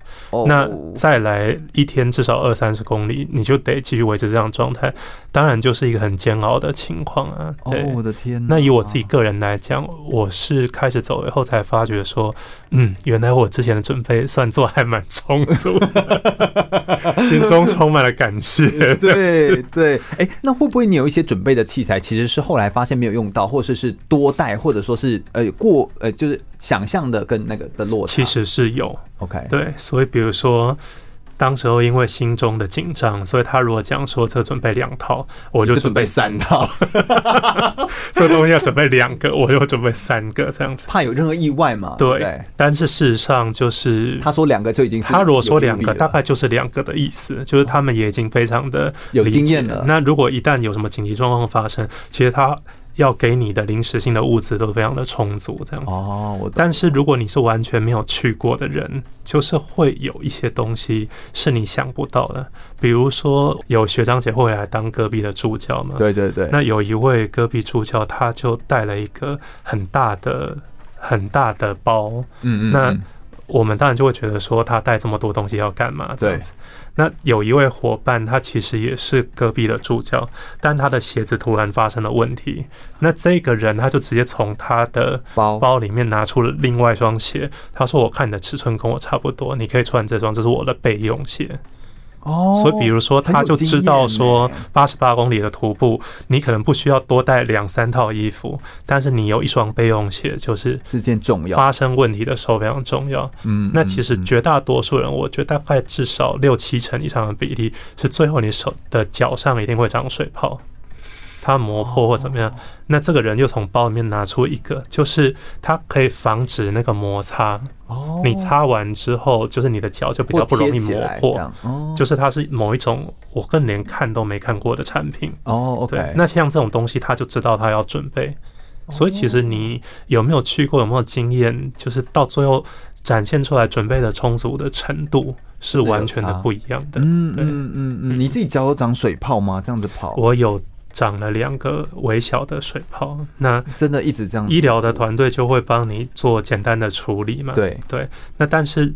那再来一天至少二三十公里，你就得继续维持这样状态，当然就是一个很煎熬的情况啊。对，我的天！那以我自己个人来讲，我是开始走以后才发觉说，嗯，原来我之前的准备算做还蛮充足的，心中充满了感谢。对对，哎、欸，那会不会你有一些准备的器材，其实是后来发现没有用到，或者是？多带，或者说是呃过呃，就是想象的跟那个的落差，其实是有。OK，对，所以比如说，当时候因为心中的紧张，所以他如果讲说这准备两套，我就准备三套。这东西要准备两个，我又准备三个，这样子怕有任何意外嘛。对，对，但是事实上就是他说两个就已经，他如果说两个，大概就是两个的意思，就是他们也已经非常的有经验了。那如果一旦有什么紧急状况发生，其实他。要给你的临时性的物资都非常的充足，这样子。哦，我。但是如果你是完全没有去过的人，就是会有一些东西是你想不到的。比如说，有学长姐会来当戈壁的助教嘛？对对对。那有一位戈壁助教，他就带了一个很大的、很大的包。嗯嗯。那我们当然就会觉得说，他带这么多东西要干嘛？这样子。那有一位伙伴，他其实也是隔壁的助教，但他的鞋子突然发生了问题。那这个人他就直接从他的包包里面拿出了另外一双鞋，他说：“我看你的尺寸跟我差不多，你可以穿这双，这是我的备用鞋。”哦，所以比如说，他就知道说，八十八公里的徒步，你可能不需要多带两三套衣服，但是你有一双备用鞋，就是是件重要。发生问题的时候非常重要。嗯，那其实绝大多数人，我觉得大概至少六七成以上的比例，是最后你手的脚上一定会长水泡。它磨破或怎么样，那这个人又从包里面拿出一个，就是它可以防止那个摩擦。哦，你擦完之后，就是你的脚就比较不容易磨破。哦，就是它是某一种我更连看都没看过的产品。哦，OK。那像这种东西，他就知道他要准备。所以其实你有没有去过，有没有经验，就是到最后展现出来准备的充足的程度是完全的不一样的。嗯嗯嗯嗯，你自己脚有长水泡吗？这样子跑？我有。长了两个微小的水泡，那真的一直这样。医疗的团队就会帮你做简单的处理嘛？对对。那但是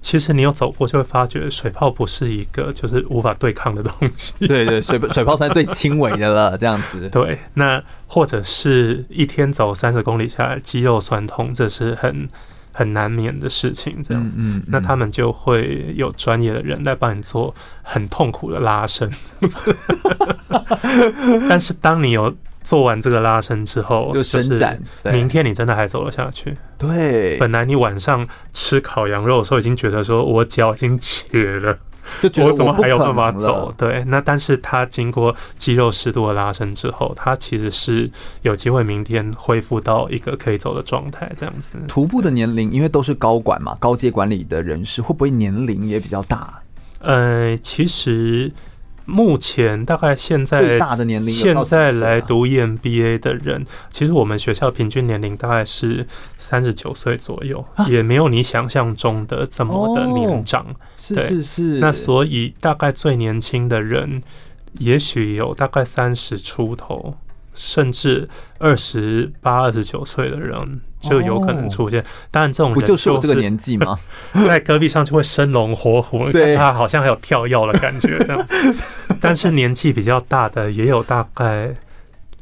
其实你有走过，就会发觉水泡不是一个就是无法对抗的东西。对对，水 水泡才是最轻微的了，这样子。对，那或者是一天走三十公里下来，肌肉酸痛，这是很。很难免的事情，这样子，嗯，那他们就会有专业的人来帮你做很痛苦的拉伸。但是当你有做完这个拉伸之后，就伸展，明天你真的还走了下去。对，本来你晚上吃烤羊肉的时候已经觉得说我脚已经瘸了。就觉得我，我怎么还有办法走？对，那但是他经过肌肉适度的拉伸之后，他其实是有机会明天恢复到一个可以走的状态。这样子，徒步的年龄，因为都是高管嘛，高阶管理的人士，会不会年龄也比较大？呃，其实。目前大概现在最大的年龄，现在来读 EMBA 的人，其实我们学校平均年龄大概是三十九岁左右，也没有你想象中的这么的年长。是是是。那所以大概最年轻的人，也许有大概三十出头。甚至二十八、二十九岁的人就有可能出现。当然，这种人不就是我这个年纪吗？在戈壁上就会生龙活虎，对，他好像还有跳跃的感觉这样。但是年纪比较大的也有大概。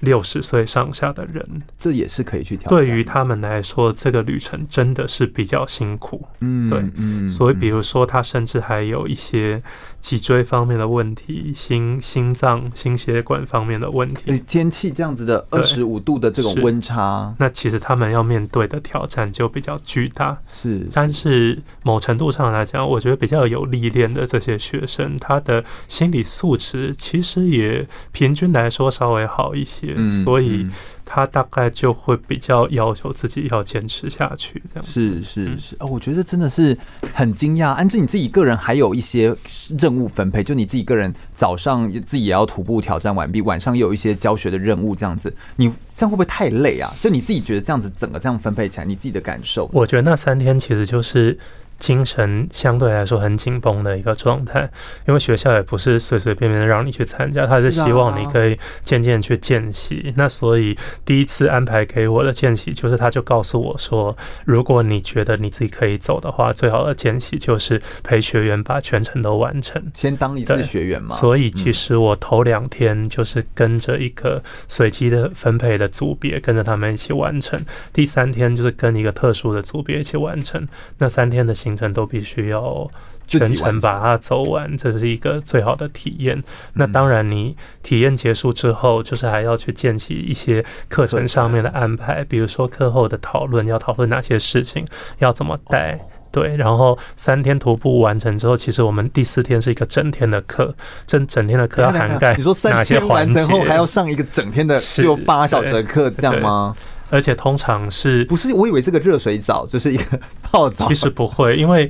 六十岁上下的人，这也是可以去挑战。对于他们来说，这个旅程真的是比较辛苦。嗯，对，嗯，所以比如说，他甚至还有一些脊椎方面的问题，心心脏、心血管方面的问题。天气这样子的二十五度的这种温差，那其实他们要面对的挑战就比较巨大。是，但是某程度上来讲，我觉得比较有历练的这些学生，他的心理素质其实也平均来说稍微好一些。嗯，所以他大概就会比较要求自己要坚持下去，这样是是是哦，我觉得真的是很惊讶。安志，你自己个人还有一些任务分配，就你自己个人早上自己也要徒步挑战完毕，晚上又有一些教学的任务，这样子，你这样会不会太累啊？就你自己觉得这样子整个这样分配起来，你自己的感受？我觉得那三天其实就是。精神相对来说很紧绷的一个状态，因为学校也不是随随便便让你去参加，他是希望你可以渐渐去见习。那所以第一次安排给我的见习，就是他就告诉我说，如果你觉得你自己可以走的话，最好的见习就是陪学员把全程都完成，先当一次学员嘛。所以其实我头两天就是跟着一个随机的分配的组别，跟着他们一起完成；第三天就是跟一个特殊的组别一起完成。那三天的。行程都必须要全程把它走完，这是一个最好的体验。那当然，你体验结束之后，就是还要去建起一些课程上面的安排，比如说课后的讨论，要讨论哪些事情，要怎么带。对，然后三天徒步完成之后，其实我们第四天是一个整天的课，整整天的课要涵盖。你说三天完成后还要上一个整天的，有八小时的课，这样吗？而且通常是不是？我以为这个热水澡就是一个泡澡。其实不会，因为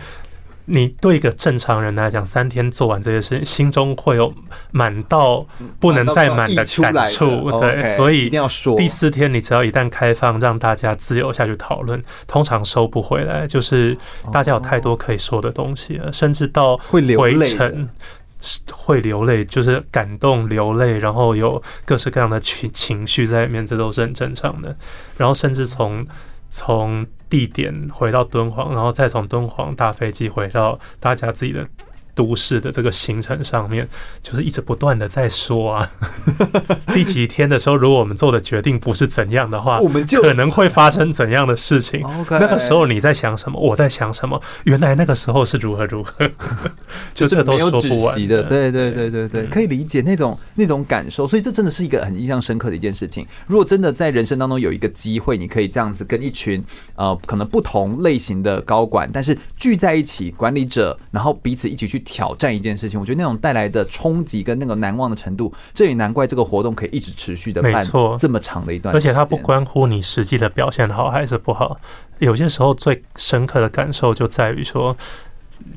你对一个正常人来讲，三天做完这些事情，心中会有满到不能再满的感触。对，所以一定要说，第四天你只要一旦开放，让大家自由下去讨论，通常收不回来，就是大家有太多可以说的东西了，甚至到回程。会流泪，就是感动流泪，然后有各式各样的情情绪在里面，这都是很正常的。然后甚至从从地点回到敦煌，然后再从敦煌搭飞机回到大家自己的。都市的这个行程上面，就是一直不断的在说啊，第几天的时候，如果我们做的决定不是怎样的话，我们就可能会发生怎样的事情。那个时候你在想什么？我在想什么？原来那个时候是如何如何，就这个都说不完的。对对对对对，可以理解那种那种感受。所以这真的是一个很印象深刻的一件事情。如果真的在人生当中有一个机会，你可以这样子跟一群呃可能不同类型的高管，但是聚在一起，管理者，然后彼此一起去。挑战一件事情，我觉得那种带来的冲击跟那个难忘的程度，这也难怪这个活动可以一直持续的办这么长的一段。而且它不关乎你实际的表现好还是不好，有些时候最深刻的感受就在于说。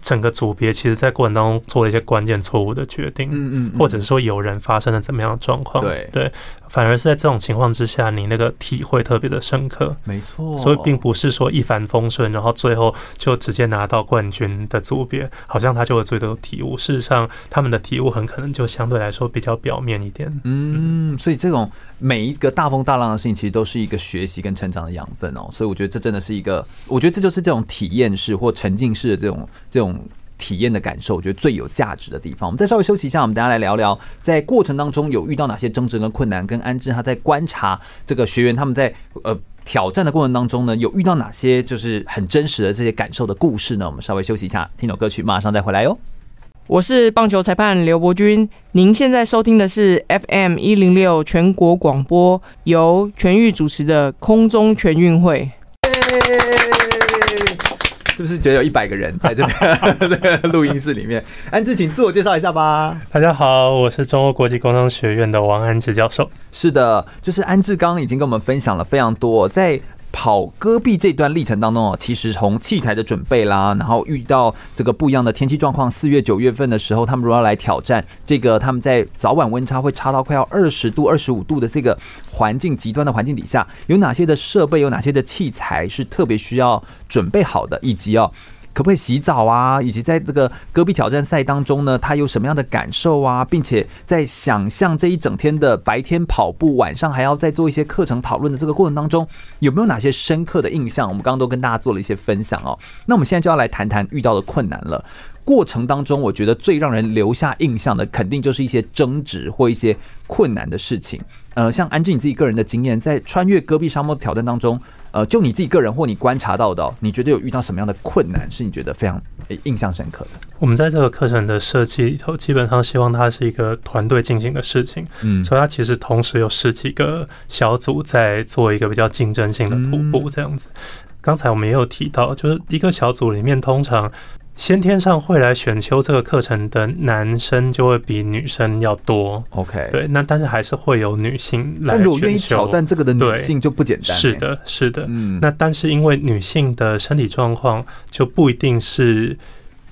整个组别其实，在过程当中做了一些关键错误的决定，嗯嗯，或者是说有人发生了怎么样的状况，对对，反而是在这种情况之下，你那个体会特别的深刻，没错。所以并不是说一帆风顺，然后最后就直接拿到冠军的组别，好像他就有最多体悟。事实上，他们的体悟很可能就相对来说比较表面一点。嗯，所以这种每一个大风大浪的事情，其实都是一个学习跟成长的养分哦。所以我觉得这真的是一个，我觉得这就是这种体验式或沉浸式的这种。这种体验的感受，我觉得最有价值的地方。我们再稍微休息一下，我们大家来聊聊，在过程当中有遇到哪些争执跟困难，跟安置他在观察这个学员他们在呃挑战的过程当中呢，有遇到哪些就是很真实的这些感受的故事呢？我们稍微休息一下，听首歌曲，马上再回来哟。我是棒球裁判刘伯君，您现在收听的是 FM 一零六全国广播，由全域主持的空中全运会。是不是觉得有一百个人在 这个录音室里面？安志，请自我介绍一下吧。大家好，我是中欧国际工商学院的王安志教授。是的，就是安志刚刚已经跟我们分享了非常多在。跑戈壁这段历程当中哦，其实从器材的准备啦，然后遇到这个不一样的天气状况，四月九月份的时候，他们如果要来挑战这个，他们在早晚温差会差到快要二十度、二十五度的这个环境极端的环境底下，有哪些的设备，有哪些的器材是特别需要准备好的，以及哦。可不可以洗澡啊，以及在这个戈壁挑战赛当中呢，他有什么样的感受啊，并且在想象这一整天的白天跑步，晚上还要再做一些课程讨论的这个过程当中，有没有哪些深刻的印象？我们刚刚都跟大家做了一些分享哦。那我们现在就要来谈谈遇到的困难了。过程当中，我觉得最让人留下印象的，肯定就是一些争执或一些困难的事情。呃，像安静你自己个人的经验，在穿越戈壁沙漠挑战当中，呃，就你自己个人或你观察到的，你觉得有遇到什么样的困难，是你觉得非常印象深刻的？我们在这个课程的设计里头，基本上希望它是一个团队进行的事情，嗯，所以它其实同时有十几个小组在做一个比较竞争性的徒步这样子。刚才我们也有提到，就是一个小组里面通常。先天上会来选修这个课程的男生就会比女生要多。OK，对，那但是还是会有女性来选修。如果愿意挑战这个的女性就不简单。是的，是的。嗯，那但是因为女性的身体状况就不一定是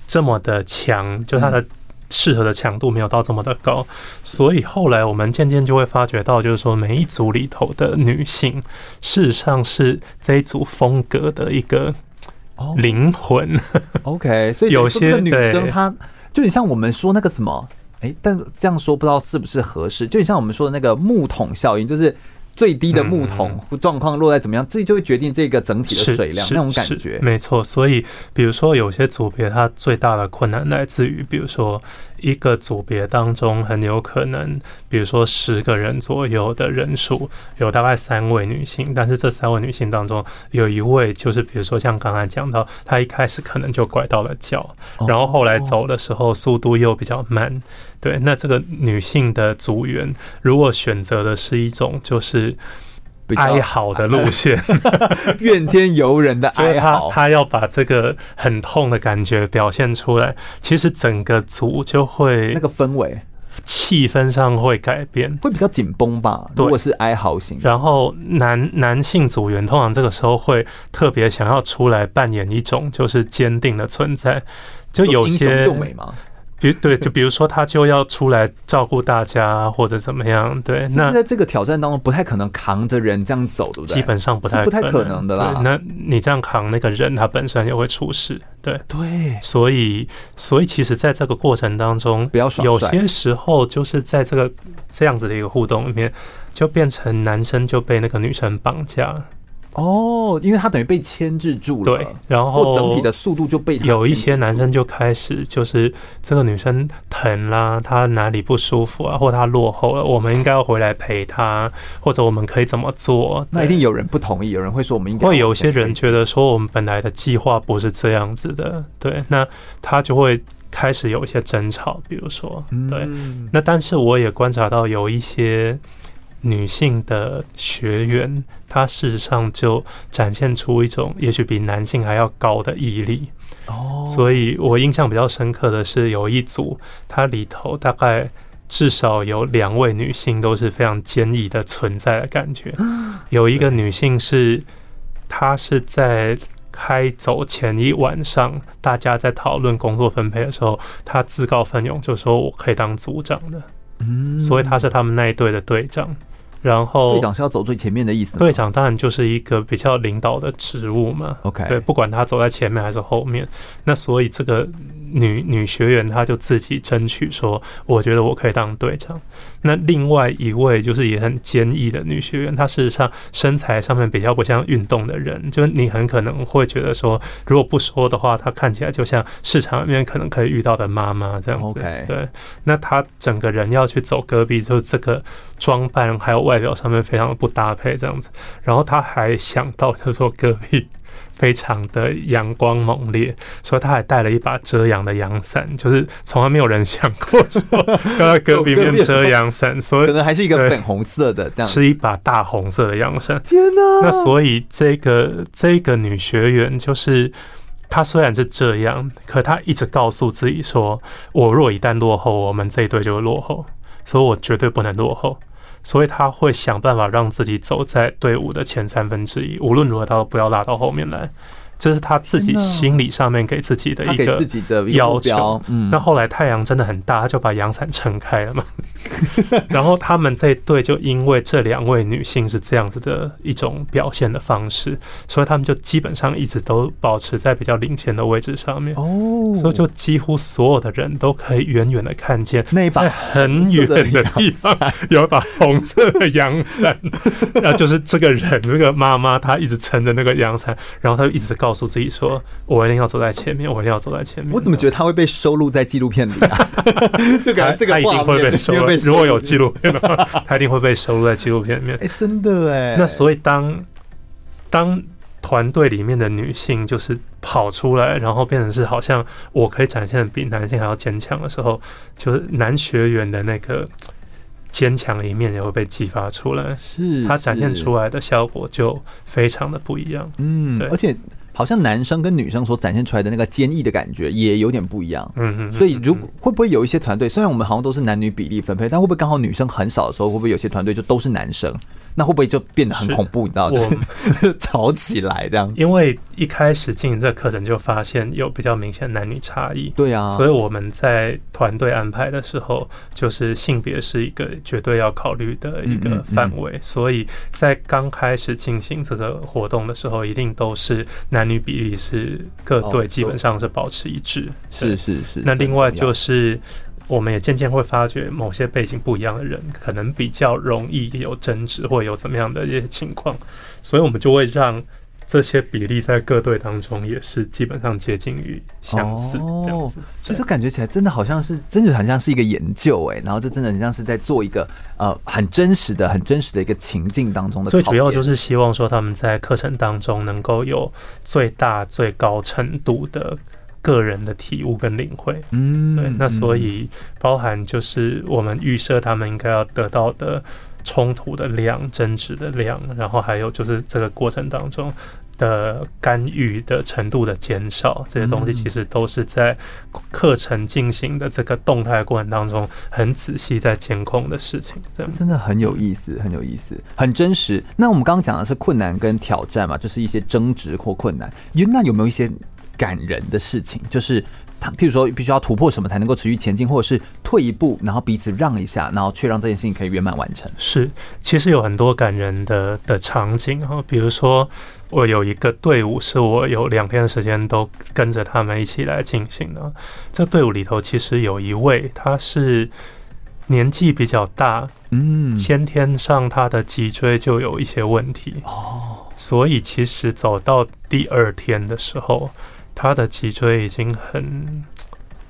这么的强，就她的适合的强度没有到这么的高，所以后来我们渐渐就会发觉到，就是说每一组里头的女性，事实上是这一组风格的一个。灵魂，OK，所以有些女生她就你像我们说那个什么，哎，但这样说不知道是不是合适，就你像我们说的那个木桶效应，就是。最低的木桶状况落在怎么样，这就会决定这个整体的水量那种感觉。没错，所以比如说有些组别，它最大的困难来自于，比如说一个组别当中很有可能，比如说十个人左右的人数，有大概三位女性，但是这三位女性当中有一位就是，比如说像刚才讲到，她一开始可能就拐到了脚，然后后来走的时候速度又比较慢。对，那这个女性的组员如果选择的是一种就是哀嚎的路线，怨天尤人的 哀嚎，他要把这个很痛的感觉表现出来，其实整个组就会那个氛围、气氛上会改变，会比较紧绷吧。如果是哀嚎型，然后男男性组员通常这个时候会特别想要出来扮演一种就是坚定的存在，就有些。比对，就比如说他就要出来照顾大家或者怎么样，对。那在这个挑战当中，不太可能扛着人这样走，对不对？基本上不太不太可能的啦。那你这样扛那个人，他本身也会出事，对对。所以，所以其实在这个过程当中，有些时候就是在这个这样子的一个互动里面，就变成男生就被那个女生绑架。哦，因为他等于被牵制住了，对，然后整体的速度就被有一些男生就开始就是这个女生疼啦，她哪里不舒服啊，或她落后了，我们应该要回来陪她，或者我们可以怎么做？那一定有人不同意，有人会说我们应该会有些人觉得说我们本来的计划不是这样子的，对，那他就会开始有一些争吵，比如说，对，那但是我也观察到有一些。女性的学员，她事实上就展现出一种也许比男性还要高的毅力。哦，所以我印象比较深刻的是有一组，它里头大概至少有两位女性都是非常坚毅的存在的感觉。有一个女性是，她是在开走前一晚上，大家在讨论工作分配的时候，她自告奋勇就说我可以当组长的。嗯，所以她是他们那一队的队长。然后队长是要走最前面的意思。队长当然就是一个比较领导的职务嘛。OK，对，不管他走在前面还是后面，那所以这个女女学员她就自己争取说，我觉得我可以当队长。那另外一位就是也很坚毅的女学员，她事实上身材上面比较不像运动的人，就是你很可能会觉得说，如果不说的话，她看起来就像市场里面可能可以遇到的妈妈这样子。对，那她整个人要去走戈壁，就是这个装扮还有外。表上面非常的不搭配，这样子，然后她还想到，就是说戈壁非常的阳光猛烈，所以他还带了一把遮阳的阳伞，就是从来没有人想过说 要在隔壁面遮阳伞，所以可能还是一个粉红色的这样，是一把大红色的阳伞。天哪！那所以这个这个女学员，就是她虽然是这样，可她一直告诉自己说，我若一旦落后，我们这一队就会落后，所以我绝对不能落后。所以他会想办法让自己走在队伍的前三分之一，无论如何他都不要拉到后面来。这是他自己心理上面给自己的一个自己的要求。嗯，那后来太阳真的很大，他就把阳伞撑开了嘛。然后他们这一对就因为这两位女性是这样子的一种表现的方式，所以他们就基本上一直都保持在比较领先的位置上面。哦，所以就几乎所有的人都可以远远的看见那把很远的地方有一把红色的阳伞，然后就是这个人，这个妈妈她一直撑着那个阳伞，然后她就一直告诉自己说：“我一定要走在前面，我一定要走在前面。”我怎么觉得他会被收录在纪录片里啊？就感觉这个他一定会被收录。如果有纪录片的话，他一定会被收录在纪录片里面。哎，真的哎。那所以当当团队里面的女性就是跑出来，然后变成是好像我可以展现的比男性还要坚强的时候，就是男学员的那个坚强的一面也会被激发出来。是，他展现出来的效果就非常的不一样。嗯，对，而且。好像男生跟女生所展现出来的那个坚毅的感觉也有点不一样，嗯嗯，所以如果会不会有一些团队，虽然我们好像都是男女比例分配，但会不会刚好女生很少的时候，会不会有些团队就都是男生？那会不会就变得很恐怖？你知道，就是 吵起来这样。因为一开始进行这个课程就发现有比较明显男女差异，对啊，所以我们在团队安排的时候，就是性别是一个绝对要考虑的一个范围。所以在刚开始进行这个活动的时候，一定都是男女比例是各队基本上是保持一致。是是是。那另外就是。我们也渐渐会发觉，某些背景不一样的人，可能比较容易有争执，或有怎么样的一些情况，所以我们就会让这些比例在各队当中也是基本上接近于相似这样子。所以就感觉起来真的好像是，真的很像是一个研究哎，然后这真的很像是在做一个呃很真实的、很真实的一个情境当中的。最主要就是希望说他们在课程当中能够有最大最高程度的。个人的体悟跟领会，嗯，对，那所以包含就是我们预设他们应该要得到的冲突的量、争执的量，然后还有就是这个过程当中的干预的程度的减少，这些东西其实都是在课程进行的这个动态过程当中很仔细在监控的事情。这真的很有意思，很有意思，很真实。那我们刚刚讲的是困难跟挑战嘛，就是一些争执或困难。有那有没有一些？感人的事情，就是他，譬如说，必须要突破什么才能够持续前进，或者是退一步，然后彼此让一下，然后却让这件事情可以圆满完成。是，其实有很多感人的的场景哈，比如说，我有一个队伍，是我有两天的时间都跟着他们一起来进行的。这队伍里头，其实有一位，他是年纪比较大，嗯，先天上他的脊椎就有一些问题哦，所以其实走到第二天的时候。他的脊椎已经很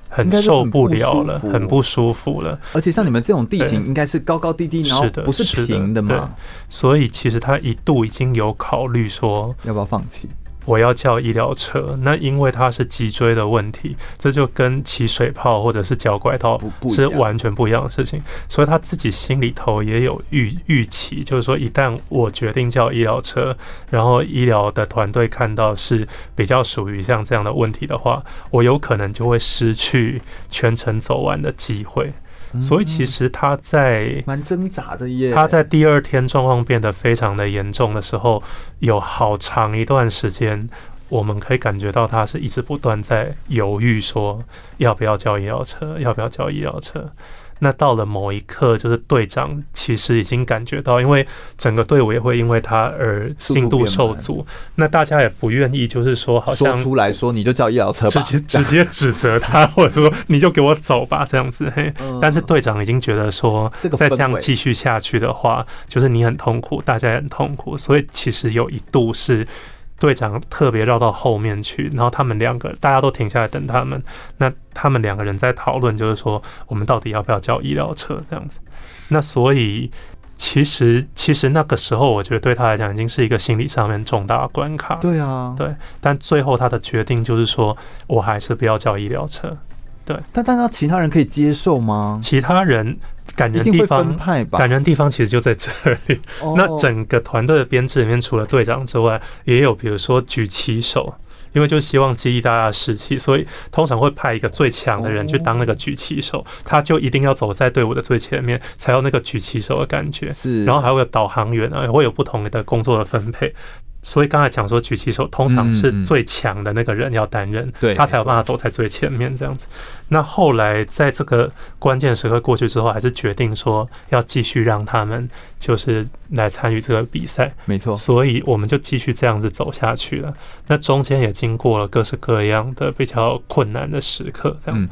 很受不了了，很不舒服了。而且像你们这种地形，应该是高高低低，然后不是平的嘛。所以其实他一度已经有考虑说，要不要放弃。我要叫医疗车，那因为它是脊椎的问题，这就跟起水泡或者是脚拐到是完全不一样的事情，所以他自己心里头也有预预期，就是说一旦我决定叫医疗车，然后医疗的团队看到是比较属于像这样的问题的话，我有可能就会失去全程走完的机会。所以其实他在蛮挣扎的耶。他在第二天状况变得非常的严重的时候，有好长一段时间，我们可以感觉到他是一直不断在犹豫，说要不要叫医疗车，要不要叫医疗车。那到了某一刻，就是队长其实已经感觉到，因为整个队伍也会因为他而进度受阻。那大家也不愿意，就是说好像说出来说你就叫医疗车吧，直接直接指责他，或者说你就给我走吧，这样子。嘿，但是队长已经觉得说，再这样继续下去的话，就是你很痛苦，大家也很痛苦。所以其实有一度是。队长特别绕到后面去，然后他们两个大家都停下来等他们。那他们两个人在讨论，就是说我们到底要不要叫医疗车这样子。那所以其实其实那个时候，我觉得对他来讲已经是一个心理上面重大的关卡。对啊，对。但最后他的决定就是说，我还是不要叫医疗车。对。但但那其他人可以接受吗？其他人。感人地方，感人地方其实就在这里。那整个团队的编制里面，除了队长之外，也有比如说举旗手，因为就希望激励大家的士气，所以通常会派一个最强的人去当那个举旗手，他就一定要走在队伍的最前面，才有那个举旗手的感觉。是，然后还会有导航员啊，也会有不同的工作的分配。所以刚才讲说举起手通常是最强的那个人要担任，对，他才有办法走在最前面这样子。那后来在这个关键时刻过去之后，还是决定说要继续让他们就是来参与这个比赛，没错。所以我们就继续这样子走下去了。那中间也经过了各式各样的比较困难的时刻，这样，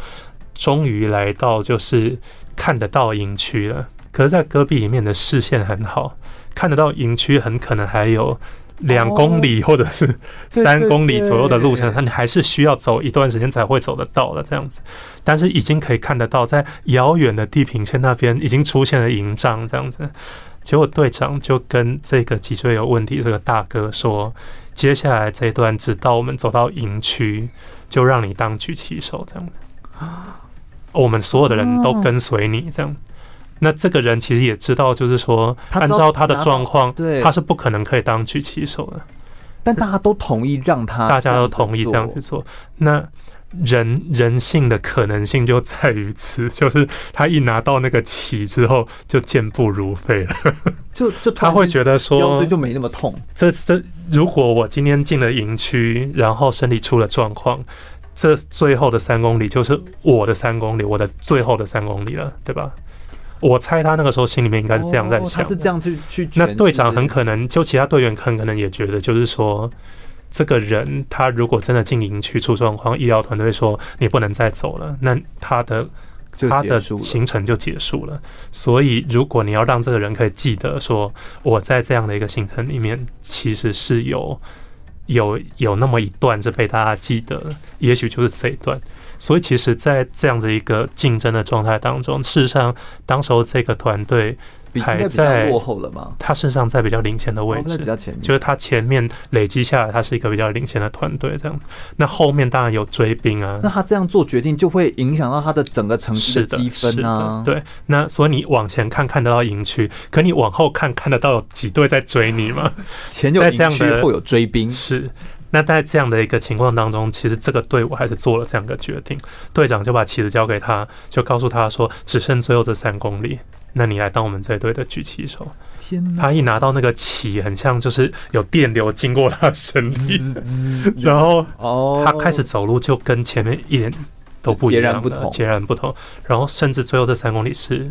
终于来到就是看得到营区了。可是，在戈壁里面的视线很好，看得到营区，很可能还有。两公里或者是三公里左右的路程，它你还是需要走一段时间才会走得到的这样子。但是已经可以看得到，在遥远的地平线那边已经出现了营帐这样子。结果队长就跟这个脊椎有问题这个大哥说：“接下来这一段，直到我们走到营区，就让你当举旗手这样子。我们所有的人都跟随你这样。”那这个人其实也知道，就是说，按照他的状况，对，他是不可能可以当举旗手的。但大家都同意让他，大家都同意这样去做。那人人性的可能性就在于此，就是他一拿到那个旗之后，就健步如飞了。就就他会觉得说，腰椎就没那么痛。这这，如果我今天进了营区，然后身体出了状况，这最后的三公里就是我的三公里，我的最后的三公里了，对吧？我猜他那个时候心里面应该是这样在想，他是这样去去。那队长很可能，就其他队员很可能也觉得，就是说，这个人他如果真的进营区出状况，医疗团队说你不能再走了，那他的他的行程就结束了。所以，如果你要让这个人可以记得说，我在这样的一个行程里面，其实是有有有那么一段是被大家记得，也许就是这一段。所以，其实，在这样的一个竞争的状态当中，事实上，当时候这个团队还在落后了吗？他事实上在比较领先的位置，就是他前面累积下来，他是一个比较领先的团队。这样，那后面当然有追兵啊。那他这样做决定，就会影响到他的整个城市的积分啊。对，那所以你往前看看得到营区，可你往后看看得到有几队在追你吗？前有营区，后有追兵，是。那在这样的一个情况当中，其实这个队伍还是做了这样一个决定，队长就把旗子交给他，就告诉他说，只剩最后这三公里，那你来当我们这队的举旗手。天哪！他一拿到那个旗，很像就是有电流经过他身体，然后哦，他开始走路就跟前面一点都不一样，截然不同，截然不同。然后甚至最后这三公里是。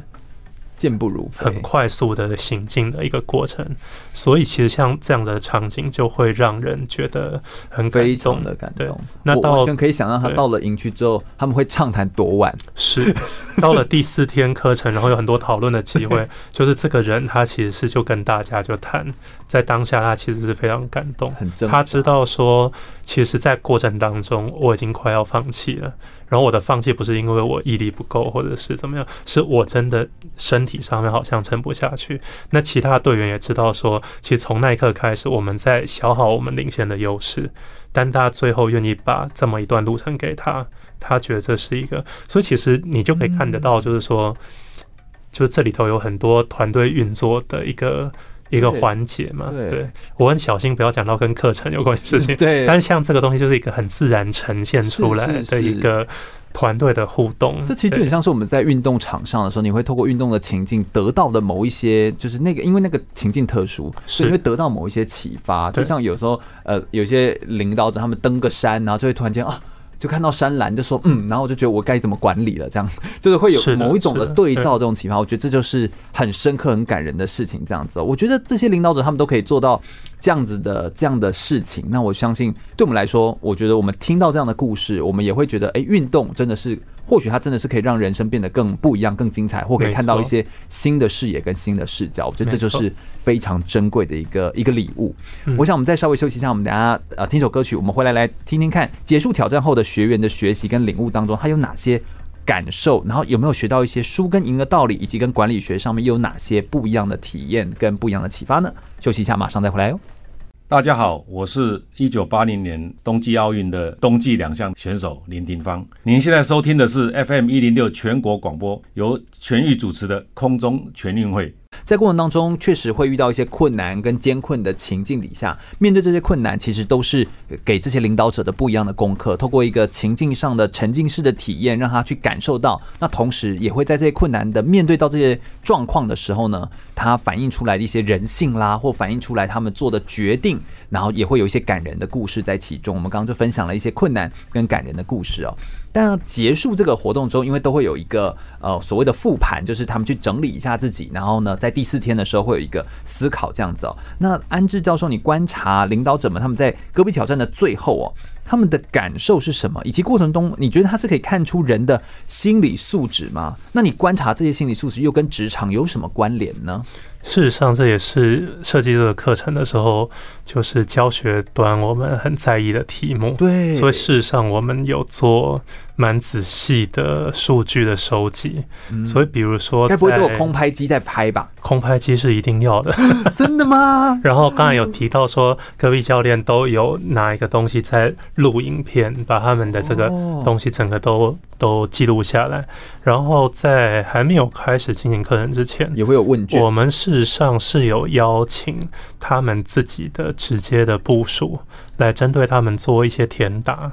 健步如飞，很快速的行进的一个过程，所以其实像这样的场景就会让人觉得很非常的感动。那到完全可以想象，他到了营区之后，他们会畅谈多晚。是到了第四天课程，然后有很多讨论的机会。就是这个人，他其实是就跟大家就谈，在当下他其实是非常感动，他知道说，其实，在过程当中我已经快要放弃了。然后我的放弃不是因为我毅力不够，或者是怎么样，是我真的身体上面好像撑不下去。那其他队员也知道说，其实从那一刻开始，我们在消耗我们领先的优势。但大家最后愿意把这么一段路程给他，他觉得这是一个。所以其实你就可以看得到，就是说，就是这里头有很多团队运作的一个。一个环节嘛，对，我很小心不要讲到跟课程有关的事情，对。但是像这个东西就是一个很自然呈现出来的一个团队的互动。这其实就很像是我们在运动场上的时候，你会透过运动的情境得到的某一些，就是那个因为那个情境特殊，所以你会得到某一些启发。就像有时候呃，有些领导者他们登个山，然后就会突然间啊。就看到山岚，就说嗯，然后我就觉得我该怎么管理了，这样 就是会有某一种的对照这种启发。我觉得这就是很深刻、很感人的事情。这样子，我觉得这些领导者他们都可以做到这样子的这样的事情。那我相信，对我们来说，我觉得我们听到这样的故事，我们也会觉得，哎，运动真的是。或许它真的是可以让人生变得更不一样、更精彩，或可以看到一些新的视野跟新的视角。我觉得这就是非常珍贵的一个一个礼物。我想我们再稍微休息一下，我们等下呃听首歌曲，我们回来来听听看结束挑战后的学员的学习跟领悟当中，他有哪些感受，然后有没有学到一些输跟赢的道理，以及跟管理学上面又有哪些不一样的体验跟不一样的启发呢？休息一下，马上再回来哦。大家好，我是一九八零年冬季奥运的冬季两项选手林廷芳。您现在收听的是 FM 一零六全国广播，由全域主持的空中全运会。在过程当中确实会遇到一些困难跟艰困的情境底下，面对这些困难，其实都是给这些领导者的不一样的功课。透过一个情境上的沉浸式的体验，让他去感受到。那同时也会在这些困难的面对到这些状况的时候呢，他反映出来的一些人性啦，或反映出来他们做的决定，然后也会有一些感人的故事在其中。我们刚刚就分享了一些困难跟感人的故事哦。但结束这个活动之后，因为都会有一个呃所谓的复盘，就是他们去整理一下自己，然后呢，在第四天的时候会有一个思考这样子哦。那安志教授，你观察领导者们他们在戈壁挑战的最后哦，他们的感受是什么？以及过程中你觉得他是可以看出人的心理素质吗？那你观察这些心理素质又跟职场有什么关联呢？事实上，这也是设计这个课程的时候，就是教学端我们很在意的题目。对，所以事实上我们有做蛮仔细的数据的收集。嗯、所以，比如说，该不会都有空拍机在拍吧？空拍机是一定要的。真的吗？然后刚才有提到说，隔壁教练都有拿一个东西在录影片，把他们的这个东西整个都都记录下来。然后在还没有开始进行课程之前，也会有问卷。我们。事实上是有邀请他们自己的直接的部署来针对他们做一些填答，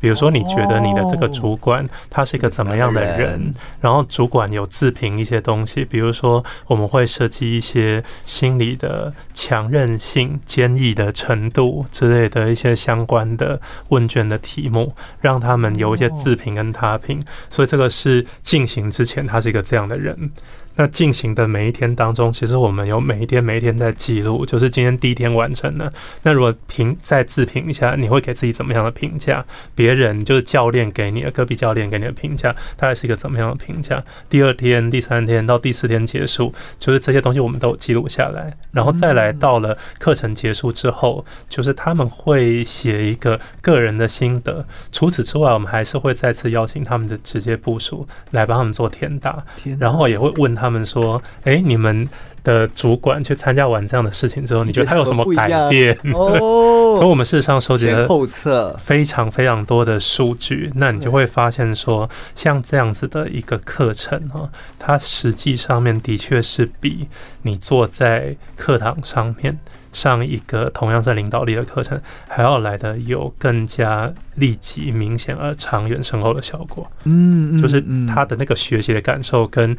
比如说你觉得你的这个主管他是一个怎么样的人，然后主管有自评一些东西，比如说我们会设计一些心理的强韧性、坚毅的程度之类的一些相关的问卷的题目，让他们有一些自评跟他评，所以这个是进行之前他是一个这样的人。那进行的每一天当中，其实我们有每一天每一天在记录，就是今天第一天完成的。那如果评再自评一下，你会给自己怎么样的评价？别人就是教练给你的，隔壁教练给你的评价，大概是一个怎么样的评价？第二天、第三天到第四天结束，就是这些东西我们都记录下来，然后再来到了课程结束之后，就是他们会写一个个人的心得。除此之外，我们还是会再次邀请他们的直接部署来帮他们做填答，然后也会问他。他们说：“哎，你们的主管去参加完这样的事情之后，你觉得他有什么改变？”哦，所以我们事实上收集了后侧非常非常多的数据。那你就会发现说，像这样子的一个课程哈，它实际上面的确是比你坐在课堂上面上一个同样是领导力的课程还要来的有更加立即、明显而长远深厚的效果。嗯，就是他的那个学习的感受跟。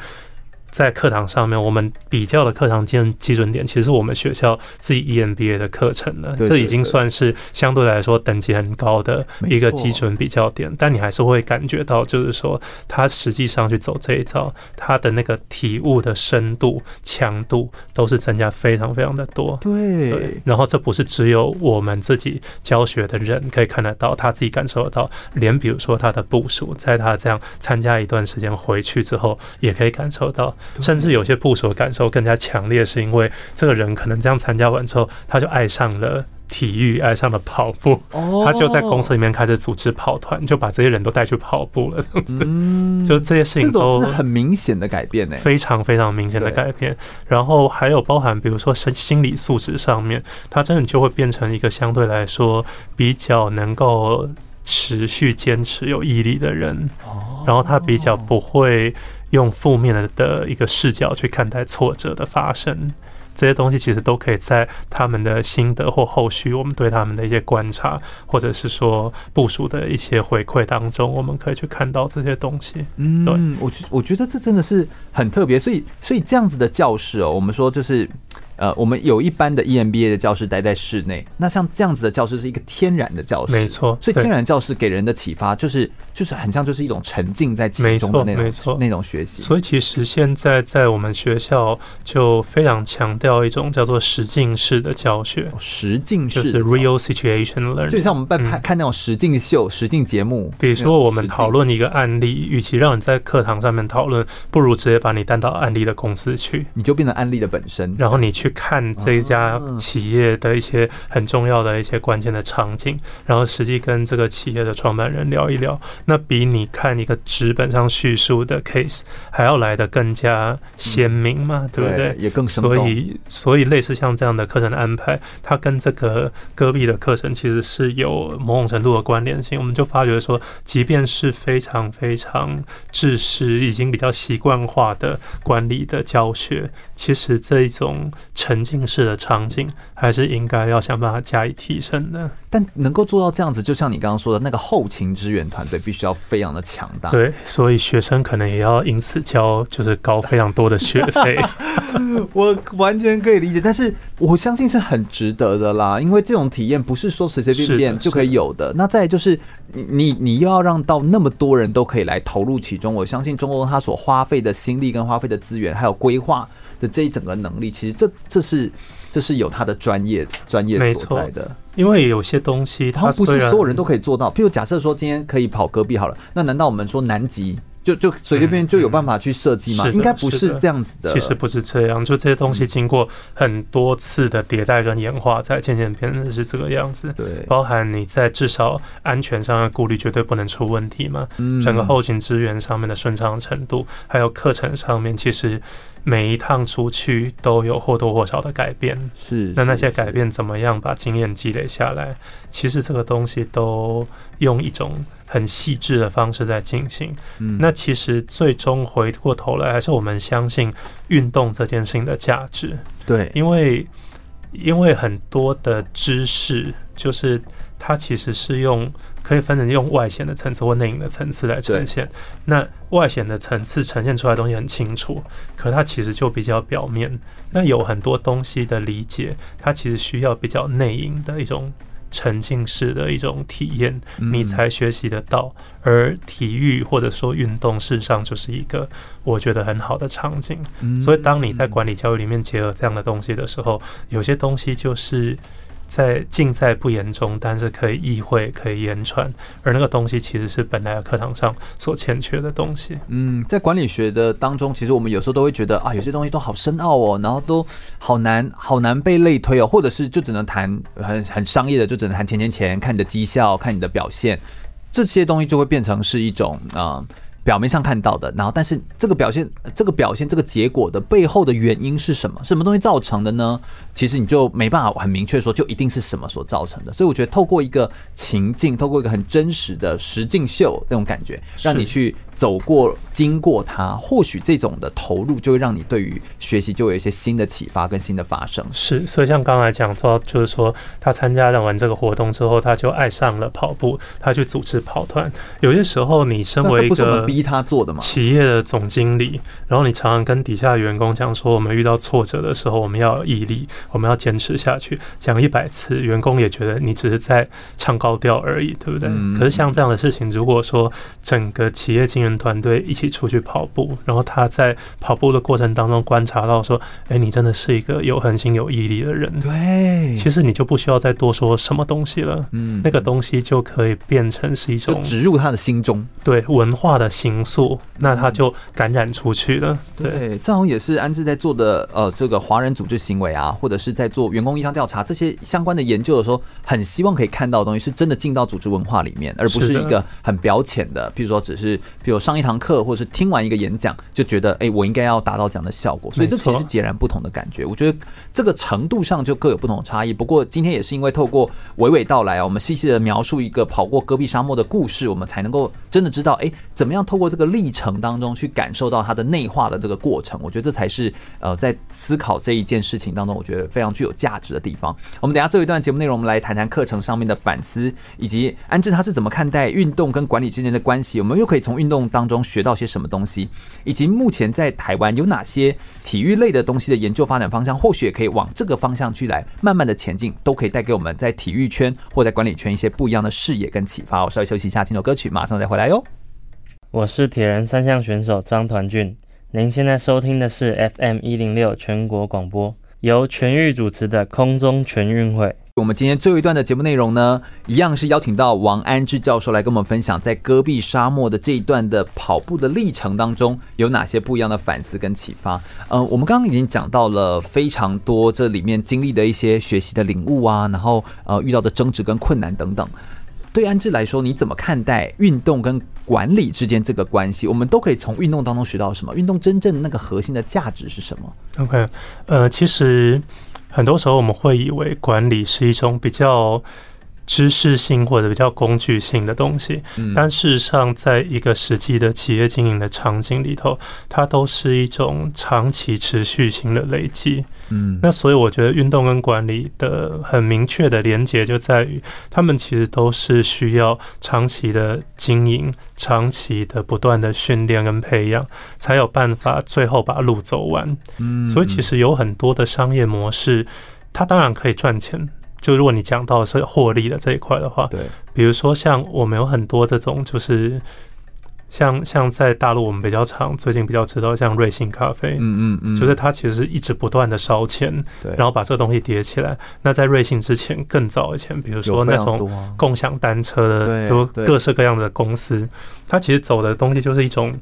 在课堂上面，我们比较的课堂基基准点，其实是我们学校自己 EMBA 的课程了。这已经算是相对来说等级很高的一个基准比较点。但你还是会感觉到，就是说，他实际上去走这一招，他的那个体悟的深度、强度都是增加非常非常的多。对。对。然后这不是只有我们自己教学的人可以看得到，他自己感受得到，连比如说他的部署，在他这样参加一段时间回去之后，也可以感受到。甚至有些部署的感受更加强烈，是因为这个人可能这样参加完之后，他就爱上了体育，爱上了跑步，他就在公司里面开始组织跑团，就把这些人都带去跑步了。嗯，就这些事情都是很明显的改变呢，非常非常明显的改变。然后还有包含，比如说心心理素质上面，他真的就会变成一个相对来说比较能够持续坚持、有毅力的人。然后他比较不会。用负面的的一个视角去看待挫折的发生，这些东西其实都可以在他们的心得或后续我们对他们的一些观察，或者是说部署的一些回馈当中，我们可以去看到这些东西。嗯，对，我觉我觉得这真的是很特别，所以所以这样子的教室哦，我们说就是。呃，我们有一般的 EMBA 的教室待在室内，那像这样子的教室是一个天然的教室，没错。所以天然教室给人的启发就是，就是很像就是一种沉浸在其中的那种没错那种学习。所以其实现在在我们学校就非常强调一种叫做实境式的教学，实境式就是 real situation learning，就像我们在拍看那种实境秀、实境节目。比如说我们讨论一个案例，与其让你在课堂上面讨论，不如直接把你带到案例的公司去，你就变成案例的本身，然后你去。去看这一家企业的一些很重要的一些关键的场景，然后实际跟这个企业的创办人聊一聊，那比你看一个纸本上叙述的 case 还要来得更加鲜明嘛，嗯、对不对？也更。所以，所以类似像这样的课程的安排，它跟这个戈壁的课程其实是有某种程度的关联性。我们就发觉说，即便是非常非常知识、已经比较习惯化的管理的教学，其实这一种沉浸式的场景，还是应该要想办法加以提升的。但能够做到这样子，就像你刚刚说的那个后勤支援团队，必须要非常的强大。对，所以学生可能也要因此交就是高非常多的学费。我完全可以理解，但是我相信是很值得的啦，因为这种体验不是说随随便便就可以有的。那再就是你你你又要让到那么多人都可以来投入其中，我相信中欧他所花费的心力跟花费的资源，还有规划的这一整个能力，其实这这是这是有他的专业专业所在的。因为有些东西它不是所有人都可以做到。譬如假设说今天可以跑戈壁好了，那难道我们说南极？就就随随便就有办法去设计吗？应该不是这样子的。其实不是这样，就这些东西经过很多次的迭代跟演化，才渐渐变成是这个样子。对，包含你在至少安全上的顾虑绝对不能出问题嘛。嗯，整个后勤资源上面的顺畅程度，还有课程上面，其实每一趟出去都有或多或少的改变。是，那那些改变怎么样把经验积累下来？其实这个东西都用一种。很细致的方式在进行，嗯，那其实最终回过头来，还是我们相信运动这件事情的价值。对，因为因为很多的知识，就是它其实是用可以分成用外显的层次或内隐的层次来呈现。那外显的层次呈现出来的东西很清楚，可它其实就比较表面。那有很多东西的理解，它其实需要比较内隐的一种。沉浸式的一种体验，你才学习得到。而体育或者说运动，事实上就是一个我觉得很好的场景。所以，当你在管理教育里面结合这样的东西的时候，有些东西就是。在尽在不言中，但是可以意会，可以言传，而那个东西其实是本来的课堂上所欠缺的东西。嗯，在管理学的当中，其实我们有时候都会觉得啊，有些东西都好深奥哦，然后都好难，好难被类推哦，或者是就只能谈很很商业的，就只能谈钱钱钱，看你的绩效，看你的表现，这些东西就会变成是一种啊。表面上看到的，然后但是这个表现、这个表现、这个结果的背后的原因是什么？什么东西造成的呢？其实你就没办法很明确说，就一定是什么所造成的。所以我觉得透过一个情境，透过一个很真实的实境秀这种感觉，让你去走过、经过它，或许这种的投入就会让你对于学习就有一些新的启发跟新的发生。是，所以像刚才讲到，就是说他参加完这个活动之后，他就爱上了跑步，他去组织跑团。有些时候，你身为一个逼他做的嘛，企业的总经理，然后你常常跟底下员工讲说，我们遇到挫折的时候，我们要有毅力，我们要坚持下去。讲一百次，员工也觉得你只是在唱高调而已，对不对？可是像这样的事情，如果说整个企业经营团队一起出去跑步，然后他在跑步的过程当中观察到说，哎，你真的是一个有恒心、有毅力的人。对，其实你就不需要再多说什么东西了。嗯，那个东西就可以变成是一种植入他的心中，对文化的形塑，那他就感染出去了。对，对，这好像也是安置在做的，呃，这个华人组织行为啊，或者是在做员工意向调查这些相关的研究的时候，很希望可以看到的东西是真的进到组织文化里面，而不是一个很表浅的，譬如说只是，譬如上一堂课或者是听完一个演讲就觉得，哎，我应该要达到这样的效果，所以这其实是截然不同的感觉。我觉得这个程度上就各有不同的差异。不过今天也是因为透过娓娓道来啊，我们细细的描述一个跑过戈壁沙漠的故事，我们才能够真的知道，哎，怎么样透过这个历程当中去感受到它的内化的这个过程。我觉得这才是呃在思考这一件事情当中，我觉得非常具有价值的地方。我们等下最后一段节目内容，我们来谈谈课程上面的反思，以及安志他是怎么看待运动跟管理之间的关系。我们又可以从运动当中学到些什么东西，以及目前在台湾有哪些体育类的东西的研究发展方向，或许也可以往这个方向去来慢慢的前进，都可以带给我们在体育圈或在管理圈一些不一样的视野跟启发。我稍微休息一下，听首歌曲，马上再回来哟。我是铁人三项选手张团俊，您现在收听的是 FM 一零六全国广播。由全域主持的空中全运会。我们今天最后一段的节目内容呢，一样是邀请到王安志教授来跟我们分享，在戈壁沙漠的这一段的跑步的历程当中，有哪些不一样的反思跟启发。呃，我们刚刚已经讲到了非常多这里面经历的一些学习的领悟啊，然后呃遇到的争执跟困难等等。对安志来说，你怎么看待运动跟管理之间这个关系？我们都可以从运动当中学到什么？运动真正那个核心的价值是什么？OK，呃，其实。很多时候我们会以为管理是一种比较知识性或者比较工具性的东西，但事实上，在一个实际的企业经营的场景里头，它都是一种长期持续性的累积。嗯，那所以我觉得运动跟管理的很明确的连结就在于，他们其实都是需要长期的经营、长期的不断的训练跟培养，才有办法最后把路走完。嗯，所以其实有很多的商业模式，它当然可以赚钱。就如果你讲到是获利的这一块的话，对，比如说像我们有很多这种，就是像像在大陆我们比较常最近比较知道像瑞幸咖啡，嗯嗯嗯，就是它其实是一直不断的烧钱，对，然后把这个东西叠起来。那在瑞幸之前更早以前，比如说那种共享单车的，都各式各样的公司，它其实走的东西就是一种。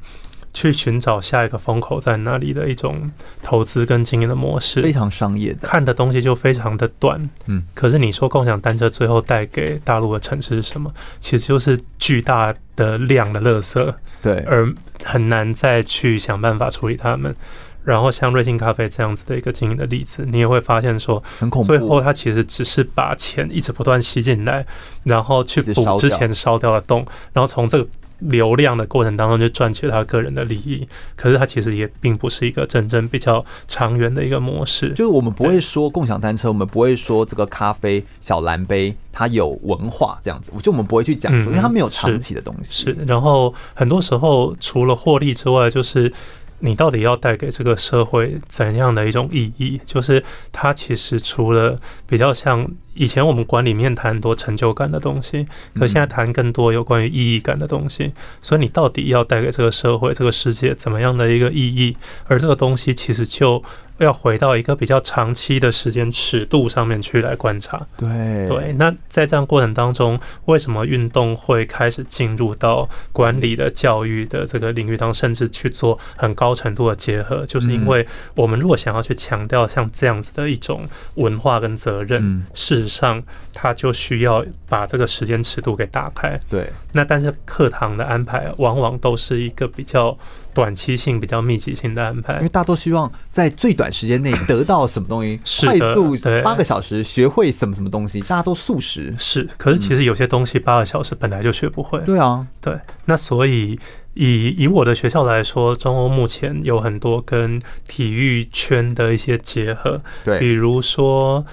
去寻找下一个风口在哪里的一种投资跟经营的模式，非常商业的，看的东西就非常的短。嗯，可是你说共享单车最后带给大陆的城市是什么？其实就是巨大的量的垃圾，对，而很难再去想办法处理它们。然后像瑞幸咖啡这样子的一个经营的例子，你也会发现说，很恐怖。最后它其实只是把钱一直不断吸进来，然后去补之前烧掉的洞，然后从这个。流量的过程当中就赚取他个人的利益，可是他其实也并不是一个真正比较长远的一个模式。就是我们不会说共享单车，我们不会说这个咖啡小蓝杯它有文化这样子，就我们不会去讲说，因为它没有长期的东西。是，然后很多时候除了获利之外，就是。你到底要带给这个社会怎样的一种意义？就是它其实除了比较像以前我们管理面谈很多成就感的东西，可现在谈更多有关于意义感的东西。所以你到底要带给这个社会、这个世界怎么样的一个意义？而这个东西其实就。要回到一个比较长期的时间尺度上面去来观察。对对，那在这样过程当中，为什么运动会开始进入到管理的教育的这个领域当中，甚至去做很高程度的结合？就是因为我们如果想要去强调像这样子的一种文化跟责任，事实上，它就需要把这个时间尺度给打开。对，那但是课堂的安排往往都是一个比较。短期性比较密集性的安排，因为大家都希望在最短时间内得到什么东西，快速八个小时学会什么什么东西，大家都速食。是，可是其实有些东西八个小时本来就学不会。对啊，对。那所以以以我的学校来说，中欧目前有很多跟体育圈的一些结合，对，比如说。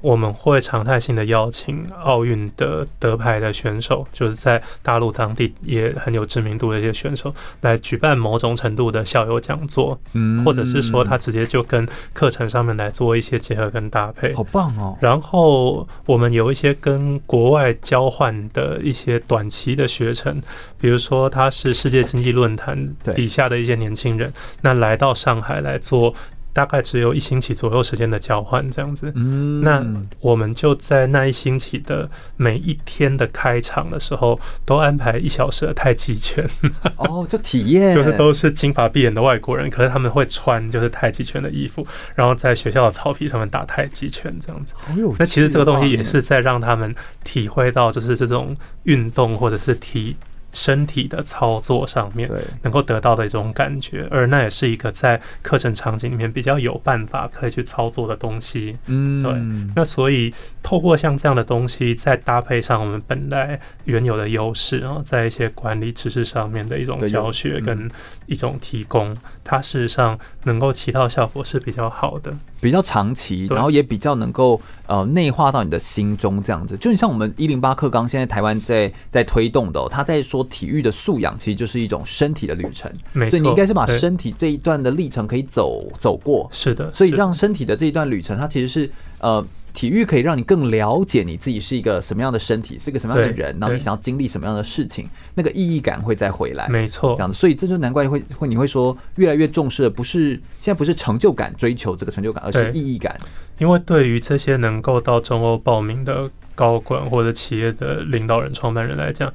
我们会常态性的邀请奥运的得牌的选手，就是在大陆当地也很有知名度的一些选手，来举办某种程度的校友讲座，嗯，或者是说他直接就跟课程上面来做一些结合跟搭配，好棒哦。然后我们有一些跟国外交换的一些短期的学程，比如说他是世界经济论坛底下的一些年轻人，那来到上海来做。大概只有一星期左右时间的交换这样子，嗯，那我们就在那一星期的每一天的开场的时候，都安排一小时的太极拳。哦，就体验，就是都是金发碧眼的外国人，可是他们会穿就是太极拳的衣服，然后在学校的草皮上面打太极拳这样子。那其实这个东西也是在让他们体会到，就是这种运动或者是体。身体的操作上面，能够得到的一种感觉，而那也是一个在课程场景里面比较有办法可以去操作的东西。嗯，对。那所以透过像这样的东西，再搭配上我们本来原有的优势，然后在一些管理知识上面的一种教学跟一种提供，它事实上能够起到效果是比较好的。比较长期，然后也比较能够呃内化到你的心中，这样子。就像我们一零八课纲，现在台湾在在推动的，他在说体育的素养，其实就是一种身体的旅程。没错，所以你应该是把身体这一段的历程可以走走过。是的，所以让身体的这一段旅程，它其实是呃。体育可以让你更了解你自己是一个什么样的身体，是一个什么样的人，然后你想要经历什么样的事情，那个意义感会再回来。没错，这样子，所以这就难怪会会你会说越来越重视的不是现在不是成就感追求这个成就感，而是意义感。因为对于这些能够到中欧报名的高管或者企业的领导人、创办人来讲。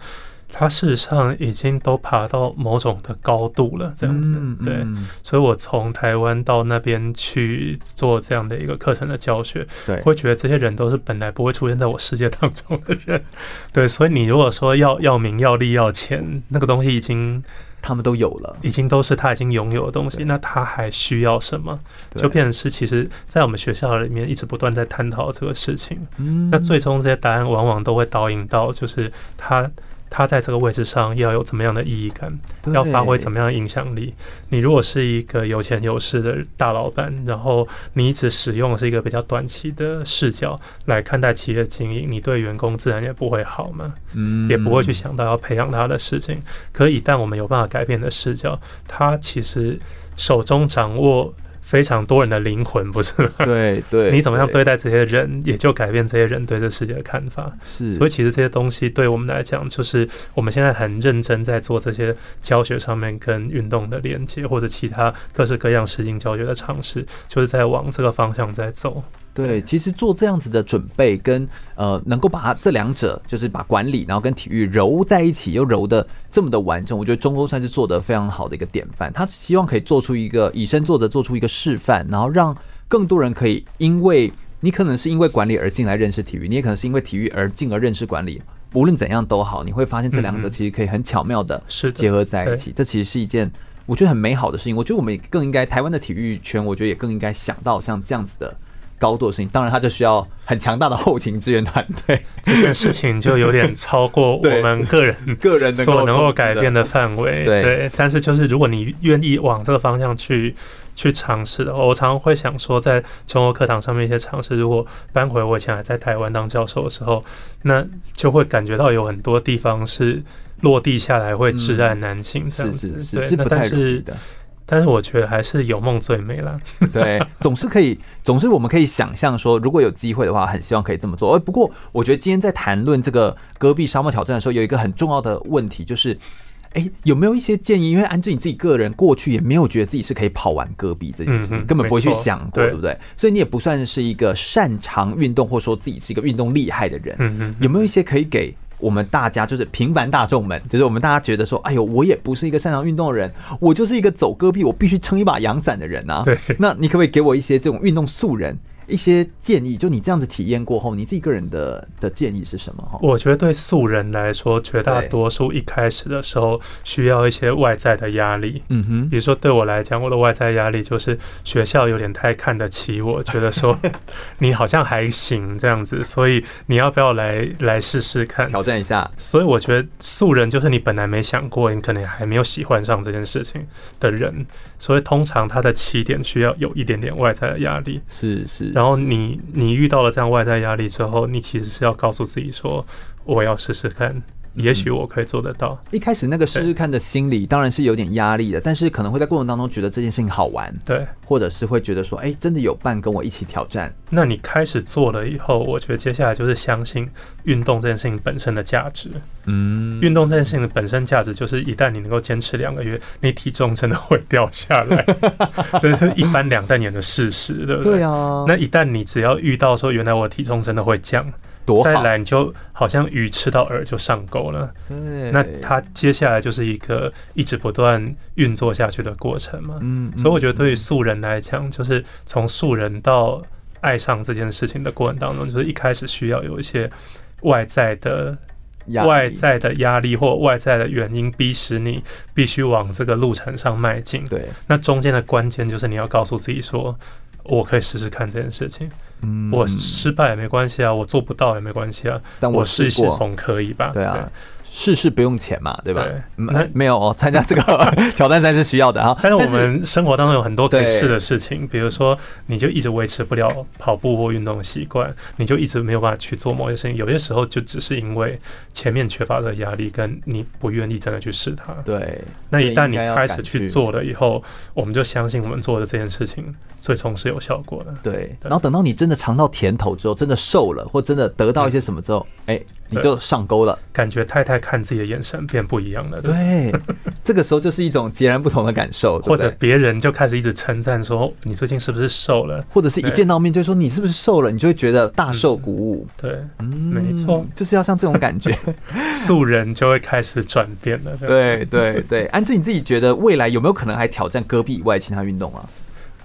他事实上已经都爬到某种的高度了，这样子，对，所以我从台湾到那边去做这样的一个课程的教学，对，会觉得这些人都是本来不会出现在我世界当中的人，对，所以你如果说要要名要利要钱，那个东西已经他们都有了，已经都是他已经拥有的东西，那他还需要什么？就变成是其实，在我们学校里面一直不断在探讨这个事情，那最终这些答案往往都会导引到，就是他。他在这个位置上要有怎么样的意义感，要发挥怎么样的影响力？你如果是一个有钱有势的大老板，然后你一直使用的是一个比较短期的视角来看待企业经营，你对员工自然也不会好嘛，嗯，也不会去想到要培养他的事情。可一旦我们有办法改变的视角，他其实手中掌握。非常多人的灵魂，不是吗？对对，你怎么样对待这些人，也就改变这些人对这世界的看法。是，所以其实这些东西对我们来讲，就是我们现在很认真在做这些教学上面跟运动的连接，或者其他各式各样实景教学的尝试，就是在往这个方向在走。对，其实做这样子的准备跟呃，能够把它这两者，就是把管理然后跟体育揉在一起，又揉的这么的完整，我觉得中欧算是做的非常好的一个典范。他希望可以做出一个以身作则，做出一个示范，然后让更多人可以，因为你可能是因为管理而进来认识体育，你也可能是因为体育而进而认识管理。无论怎样都好，你会发现这两者其实可以很巧妙的结合在一起。这其实是一件我觉得很美好的事情。我觉得我们也更应该，台湾的体育圈，我觉得也更应该想到像这样子的。高度的事情，当然他就需要很强大的后勤支援团队。这件事情就有点超过 我们个人 个人所能够改变的范围。对，但是就是如果你愿意往这个方向去去尝试的话，我常常会想说，在中国课堂上面一些尝试，如果搬回我以前还在台湾当教授的时候，那就会感觉到有很多地方是落地下来会窒碍难行这样子。是是是，是不太容易的。但是我觉得还是有梦最美啦。对，总是可以，总是我们可以想象说，如果有机会的话，很希望可以这么做。不过我觉得今天在谈论这个戈壁沙漠挑战的时候，有一个很重要的问题，就是，哎，有没有一些建议？因为安志你自己个人过去也没有觉得自己是可以跑完戈壁这件事情，根本不会去想过，对不对？所以你也不算是一个擅长运动，或者说自己是一个运动厉害的人。嗯嗯，有没有一些可以给？我们大家就是平凡大众们，就是我们大家觉得说，哎呦，我也不是一个擅长运动的人，我就是一个走戈壁，我必须撑一把阳伞的人啊。对，那你可不可以给我一些这种运动素人？一些建议，就你这样子体验过后，你自己个人的的建议是什么？哈，我觉得对素人来说，绝大多数一开始的时候需要一些外在的压力。嗯哼，比如说对我来讲，我的外在压力就是学校有点太看得起我，觉得说 你好像还行这样子，所以你要不要来来试试看，挑战一下？所以我觉得素人就是你本来没想过，你可能还没有喜欢上这件事情的人。所以通常它的起点需要有一点点外在的压力，是是。然后你你遇到了这样外在压力之后，你其实是要告诉自己说，我要试试看。也许我可以做得到。一开始那个试试看的心理当然是有点压力的，但是可能会在过程当中觉得这件事情好玩，对，或者是会觉得说，哎，真的有伴跟我一起挑战。那你开始做了以后，我觉得接下来就是相信运动这件事情本身的价值。嗯，运动这件事情的本身价值就是，一旦你能够坚持两个月，你体重真的会掉下来，这是一翻两瞪眼的事实，对不对？对啊。那一旦你只要遇到说，原来我体重真的会降。再来，你就好像鱼吃到饵就上钩了。那它接下来就是一个一直不断运作下去的过程嘛。嗯，所以我觉得对于素人来讲，就是从素人到爱上这件事情的过程当中，就是一开始需要有一些外在的、外在的压力或外在的原因，逼使你必须往这个路程上迈进。对，那中间的关键就是你要告诉自己说，我可以试试看这件事情。嗯，我失败也没关系啊，我做不到也没关系啊，但我试一试总可以吧？对啊，事事不用钱嘛，对吧？对嗯那没有哦，参加这个 挑战赛是需要的啊。但是我们生活当中有很多可以试的事情，比如说你就一直维持不了跑步或运动的习惯，你就一直没有办法去做某些事情。有些时候就只是因为前面缺乏的压力，跟你不愿意真的去试它。对，那一旦你开始去做了以后，我们就相信我们做的这件事情最终是有效果的。对，然后等到你真的尝到甜头之后，真的瘦了，或真的得到一些什么之后，哎、你就上钩了。感觉太太看自己的眼神变不一样了。对，这个时候就是一种截然不同的感受，或者别人就开始一直称赞说你最近是不是瘦了，或者是一见到面就说你是不是瘦了，你就会觉得大受鼓舞。对，嗯，没错，就是要像这种感觉，素人就会开始转变了。对对对，安志，你自己觉得未来有没有可能还挑战戈壁以外其他运动啊？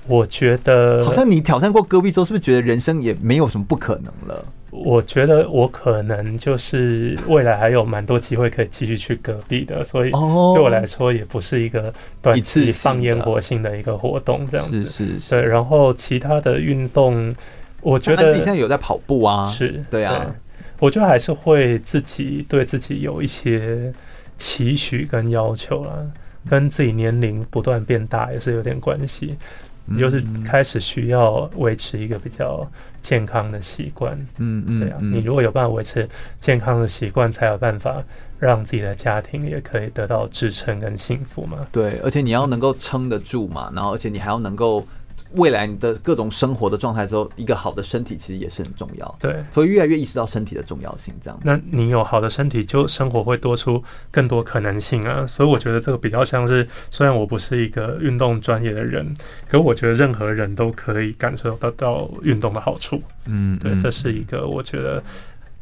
我觉得好像你挑战过戈壁之后，是不是觉得人生也没有什么不可能了？我觉得我可能就是未来还有蛮多机会可以继续去隔壁的，所以对我来说也不是一个短期放烟火性的一个活动，这样子。是是是。对，然后其他的运动，我觉得自己现在有在跑步啊，是对啊。我觉得还是会自己对自己有一些期许跟要求啦，跟自己年龄不断变大也是有点关系。你就是开始需要维持一个比较健康的习惯，嗯嗯，对啊，你如果有办法维持健康的习惯，才有办法让自己的家庭也可以得到支撑跟幸福嘛。对，而且你要能够撑得住嘛，然后而且你还要能够。未来你的各种生活的状态之后，一个好的身体其实也是很重要。对，所以越来越意识到身体的重要性。这样，那你有好的身体，就生活会多出更多可能性啊。所以我觉得这个比较像是，虽然我不是一个运动专业的人，可我觉得任何人都可以感受得到运动的好处。嗯，对，这是一个我觉得。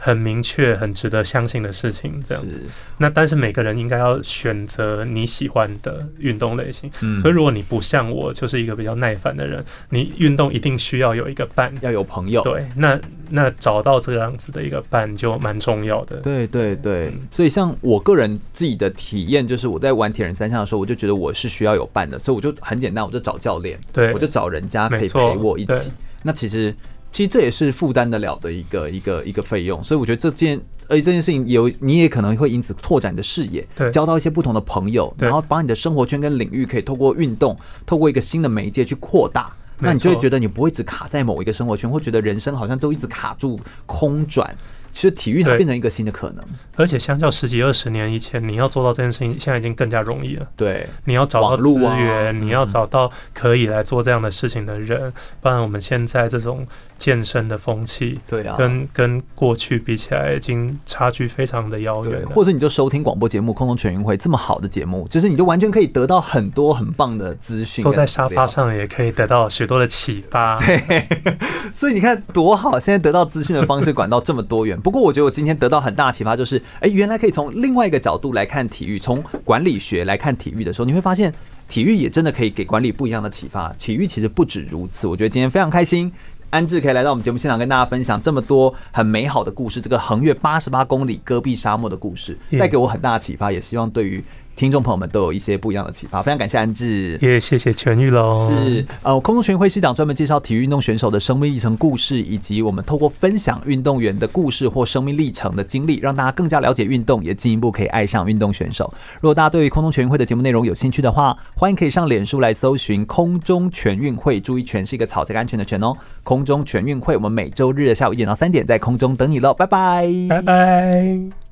很明确、很值得相信的事情，这样子。那但是每个人应该要选择你喜欢的运动类型。嗯，所以如果你不像我，就是一个比较耐烦的人，你运动一定需要有一个伴，要有朋友。对，那那找到这样子的一个伴就蛮重要的。对对对，嗯、所以像我个人自己的体验，就是我在玩铁人三项的时候，我就觉得我是需要有伴的，所以我就很简单，我就找教练，对，我就找人家可以陪我一起。那其实。其实这也是负担得了的一个一个一个费用，所以我觉得这件，而且这件事情有你也可能会因此拓展你的视野，对，交到一些不同的朋友，然后把你的生活圈跟领域可以透过运动，透过一个新的媒介去扩大，那你就会觉得你不会只卡在某一个生活圈，会觉得人生好像都一直卡住空转。其实体育它变成一个新的可能，而且相较十几二十年以前，你要做到这件事情，现在已经更加容易了。对，你要找到资源，啊、你要找到可以来做这样的事情的人，嗯、不然我们现在这种健身的风气，对啊，跟跟过去比起来，已经差距非常的遥远。或者你就收听广播节目《空中全运会》这么好的节目，就是你就完全可以得到很多很棒的资讯，坐在沙发上也可以得到许多的启发。对，所以你看多好，现在得到资讯的方式管道这么多元。不过我觉得我今天得到很大启发，就是哎，原来可以从另外一个角度来看体育，从管理学来看体育的时候，你会发现体育也真的可以给管理不一样的启发。体育其实不止如此，我觉得今天非常开心，安志可以来到我们节目现场跟大家分享这么多很美好的故事，这个横越八十八公里戈壁沙漠的故事，带给我很大的启发，也希望对于。听众朋友们都有一些不一样的启发，非常感谢安志，也谢谢全玉喽。是呃，空中全运会是一档专门介绍体育运动选手的生命历程故事，以及我们透过分享运动员的故事或生命历程的经历，让大家更加了解运动，也进一步可以爱上运动选手。如果大家对于空中全运会的节目内容有兴趣的话，欢迎可以上脸书来搜寻“空中全运会”，注意“全”是一个草这个安全的“全”哦。空中全运会，我们每周日的下午一点到三点在空中等你喽，拜拜，拜拜。